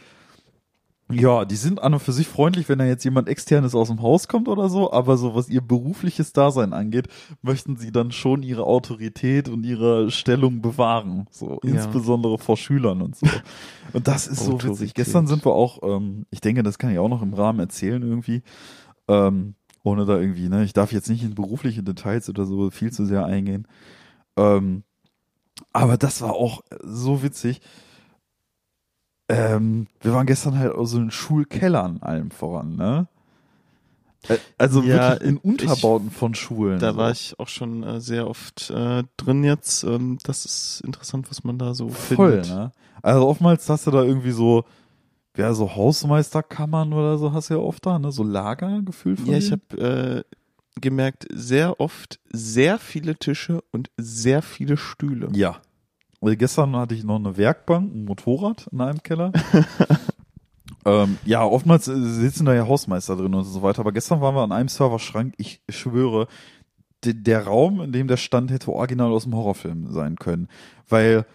ja, die sind an und für sich freundlich, wenn da jetzt jemand externes aus dem Haus kommt oder so, aber so was ihr berufliches Dasein angeht, möchten sie dann schon ihre Autorität und ihre Stellung bewahren, so Ja. insbesondere vor Schülern und so. Und das ist so witzig. Gestern sind wir auch, ähm, ich denke, das kann ich auch noch im Rahmen erzählen irgendwie, ähm, ohne da irgendwie, ne, ich darf jetzt nicht in berufliche Details oder so viel zu sehr eingehen. Ähm, aber das war auch so witzig. Ähm, wir waren gestern halt aus so in Schulkellern allem voran, ne? Äh, Also Ja, wirklich in Unterbauten von Schulen. Da so. war ich auch schon äh, sehr oft äh, drin jetzt. Ähm, das ist interessant, was man da so voll, findet. ne? Also oftmals hast du da irgendwie so, ja, so Hausmeisterkammern oder so hast du ja oft da, ne? So Lager gefühlt von Ja, ich habe äh, gemerkt, sehr oft sehr viele Tische und sehr viele Stühle. Ja. Und gestern hatte ich noch eine Werkbank, ein Motorrad in einem Keller. ähm, ja, oftmals äh, sitzen da ja Hausmeister drin und so weiter. Aber gestern waren wir an einem Serverschrank, ich schwöre, de, der Raum, in dem der stand, hätte original aus dem Horrorfilm sein können. Weil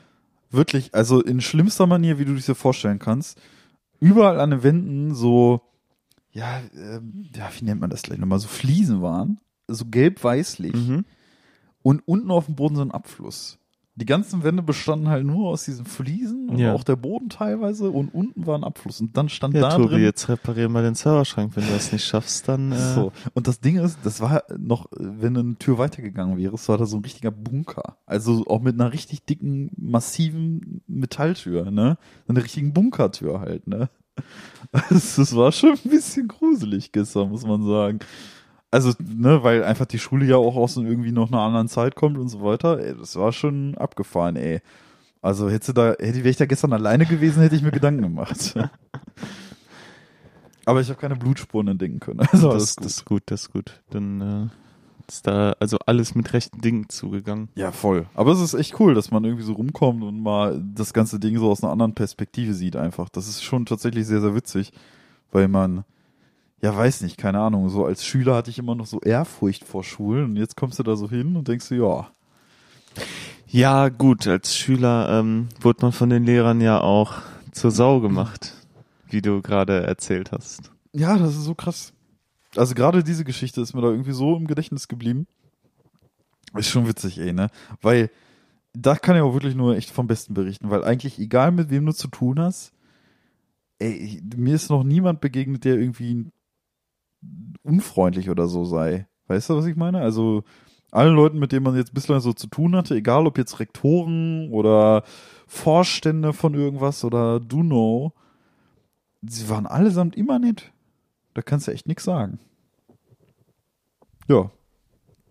wirklich, also in schlimmster Manier, wie du dich dir vorstellen kannst, überall an den Wänden so, ja, ähm, ja, wie nennt man das gleich nochmal, so Fliesen waren, so gelb-weißlich Mhm. und unten auf dem Boden so ein Abfluss. Die ganzen Wände bestanden halt nur aus diesen Fliesen und Ja. auch der Boden teilweise und unten war ein Abfluss und dann stand Ja, da Tobi, drin jetzt reparier mal den Serverschrank. Wenn du das nicht schaffst, dann äh, so. Und das Ding ist, das war noch, wenn eine Tür weitergegangen wäre, es war da so ein richtiger Bunker. Also auch mit einer richtig dicken, massiven Metalltür, ne? Eine richtigen Bunkertür halt, ne? Das war schon ein bisschen gruselig gestern, muss man sagen. Also, ne, weil einfach die Schule ja auch aus irgendwie noch einer anderen Zeit kommt und so weiter. Ey, das war schon abgefahren, ey. Also hätte da, hätte wäre ich da gestern alleine gewesen, hätte ich mir Gedanken gemacht. Aber ich habe keine Blutspuren entdecken können. Also das, das ist gut, das ist gut. Dann äh, ist da also alles mit rechten Dingen zugegangen. Ja, voll. Aber es ist echt cool, dass man irgendwie so rumkommt und mal das ganze Ding so aus einer anderen Perspektive sieht einfach. Das ist schon tatsächlich sehr, sehr witzig, weil man, ja, weiß nicht, keine Ahnung, so als Schüler hatte ich immer noch so Ehrfurcht vor Schulen und jetzt kommst du da so hin und denkst du, ja, Ja, gut, als Schüler ähm, wurde man von den Lehrern ja auch zur Sau gemacht. wie du gerade erzählt hast. Ja, das ist so krass. Also gerade diese Geschichte ist mir da irgendwie so im Gedächtnis geblieben. Ist schon witzig, ey, ne? Weil da kann ich auch wirklich nur echt vom Besten berichten, weil eigentlich egal mit wem du zu tun hast, ey, mir ist noch niemand begegnet, der irgendwie unfreundlich oder so sei. Weißt du, was ich meine? Also allen Leuten, mit denen man jetzt bislang so zu tun hatte, egal ob jetzt Rektoren oder Vorstände von irgendwas oder du know, sie waren allesamt immer nett. Da kannst du echt nichts sagen. Ja.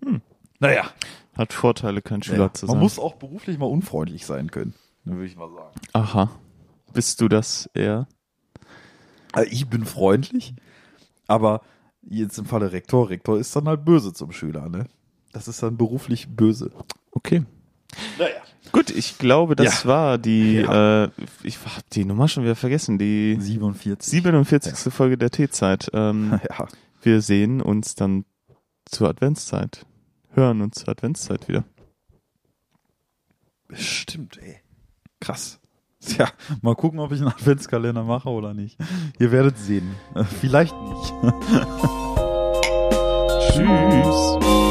Hm. Naja. Hat Vorteile, kein Schüler Ja, zu man sein. muss auch beruflich mal unfreundlich sein können. Würde ich mal sagen. Aha. Bist du das eher? Also ich bin freundlich, aber jetzt im Falle Rektor, Rektor ist dann halt böse zum Schüler, ne? Das ist dann beruflich böse. Okay. Naja. Gut, ich glaube, das Ja. war die, Ja. äh, ich habe die Nummer schon wieder vergessen, die 47. 47. Folge der T-Zeit. Ähm, Ja. wir sehen uns dann zur Adventszeit. Hören uns zur Adventszeit wieder. Stimmt, ey. Krass. Tja, mal gucken, ob ich einen Adventskalender mache oder nicht. Ihr werdet sehen. Äh, Vielleicht nicht. Tschüss.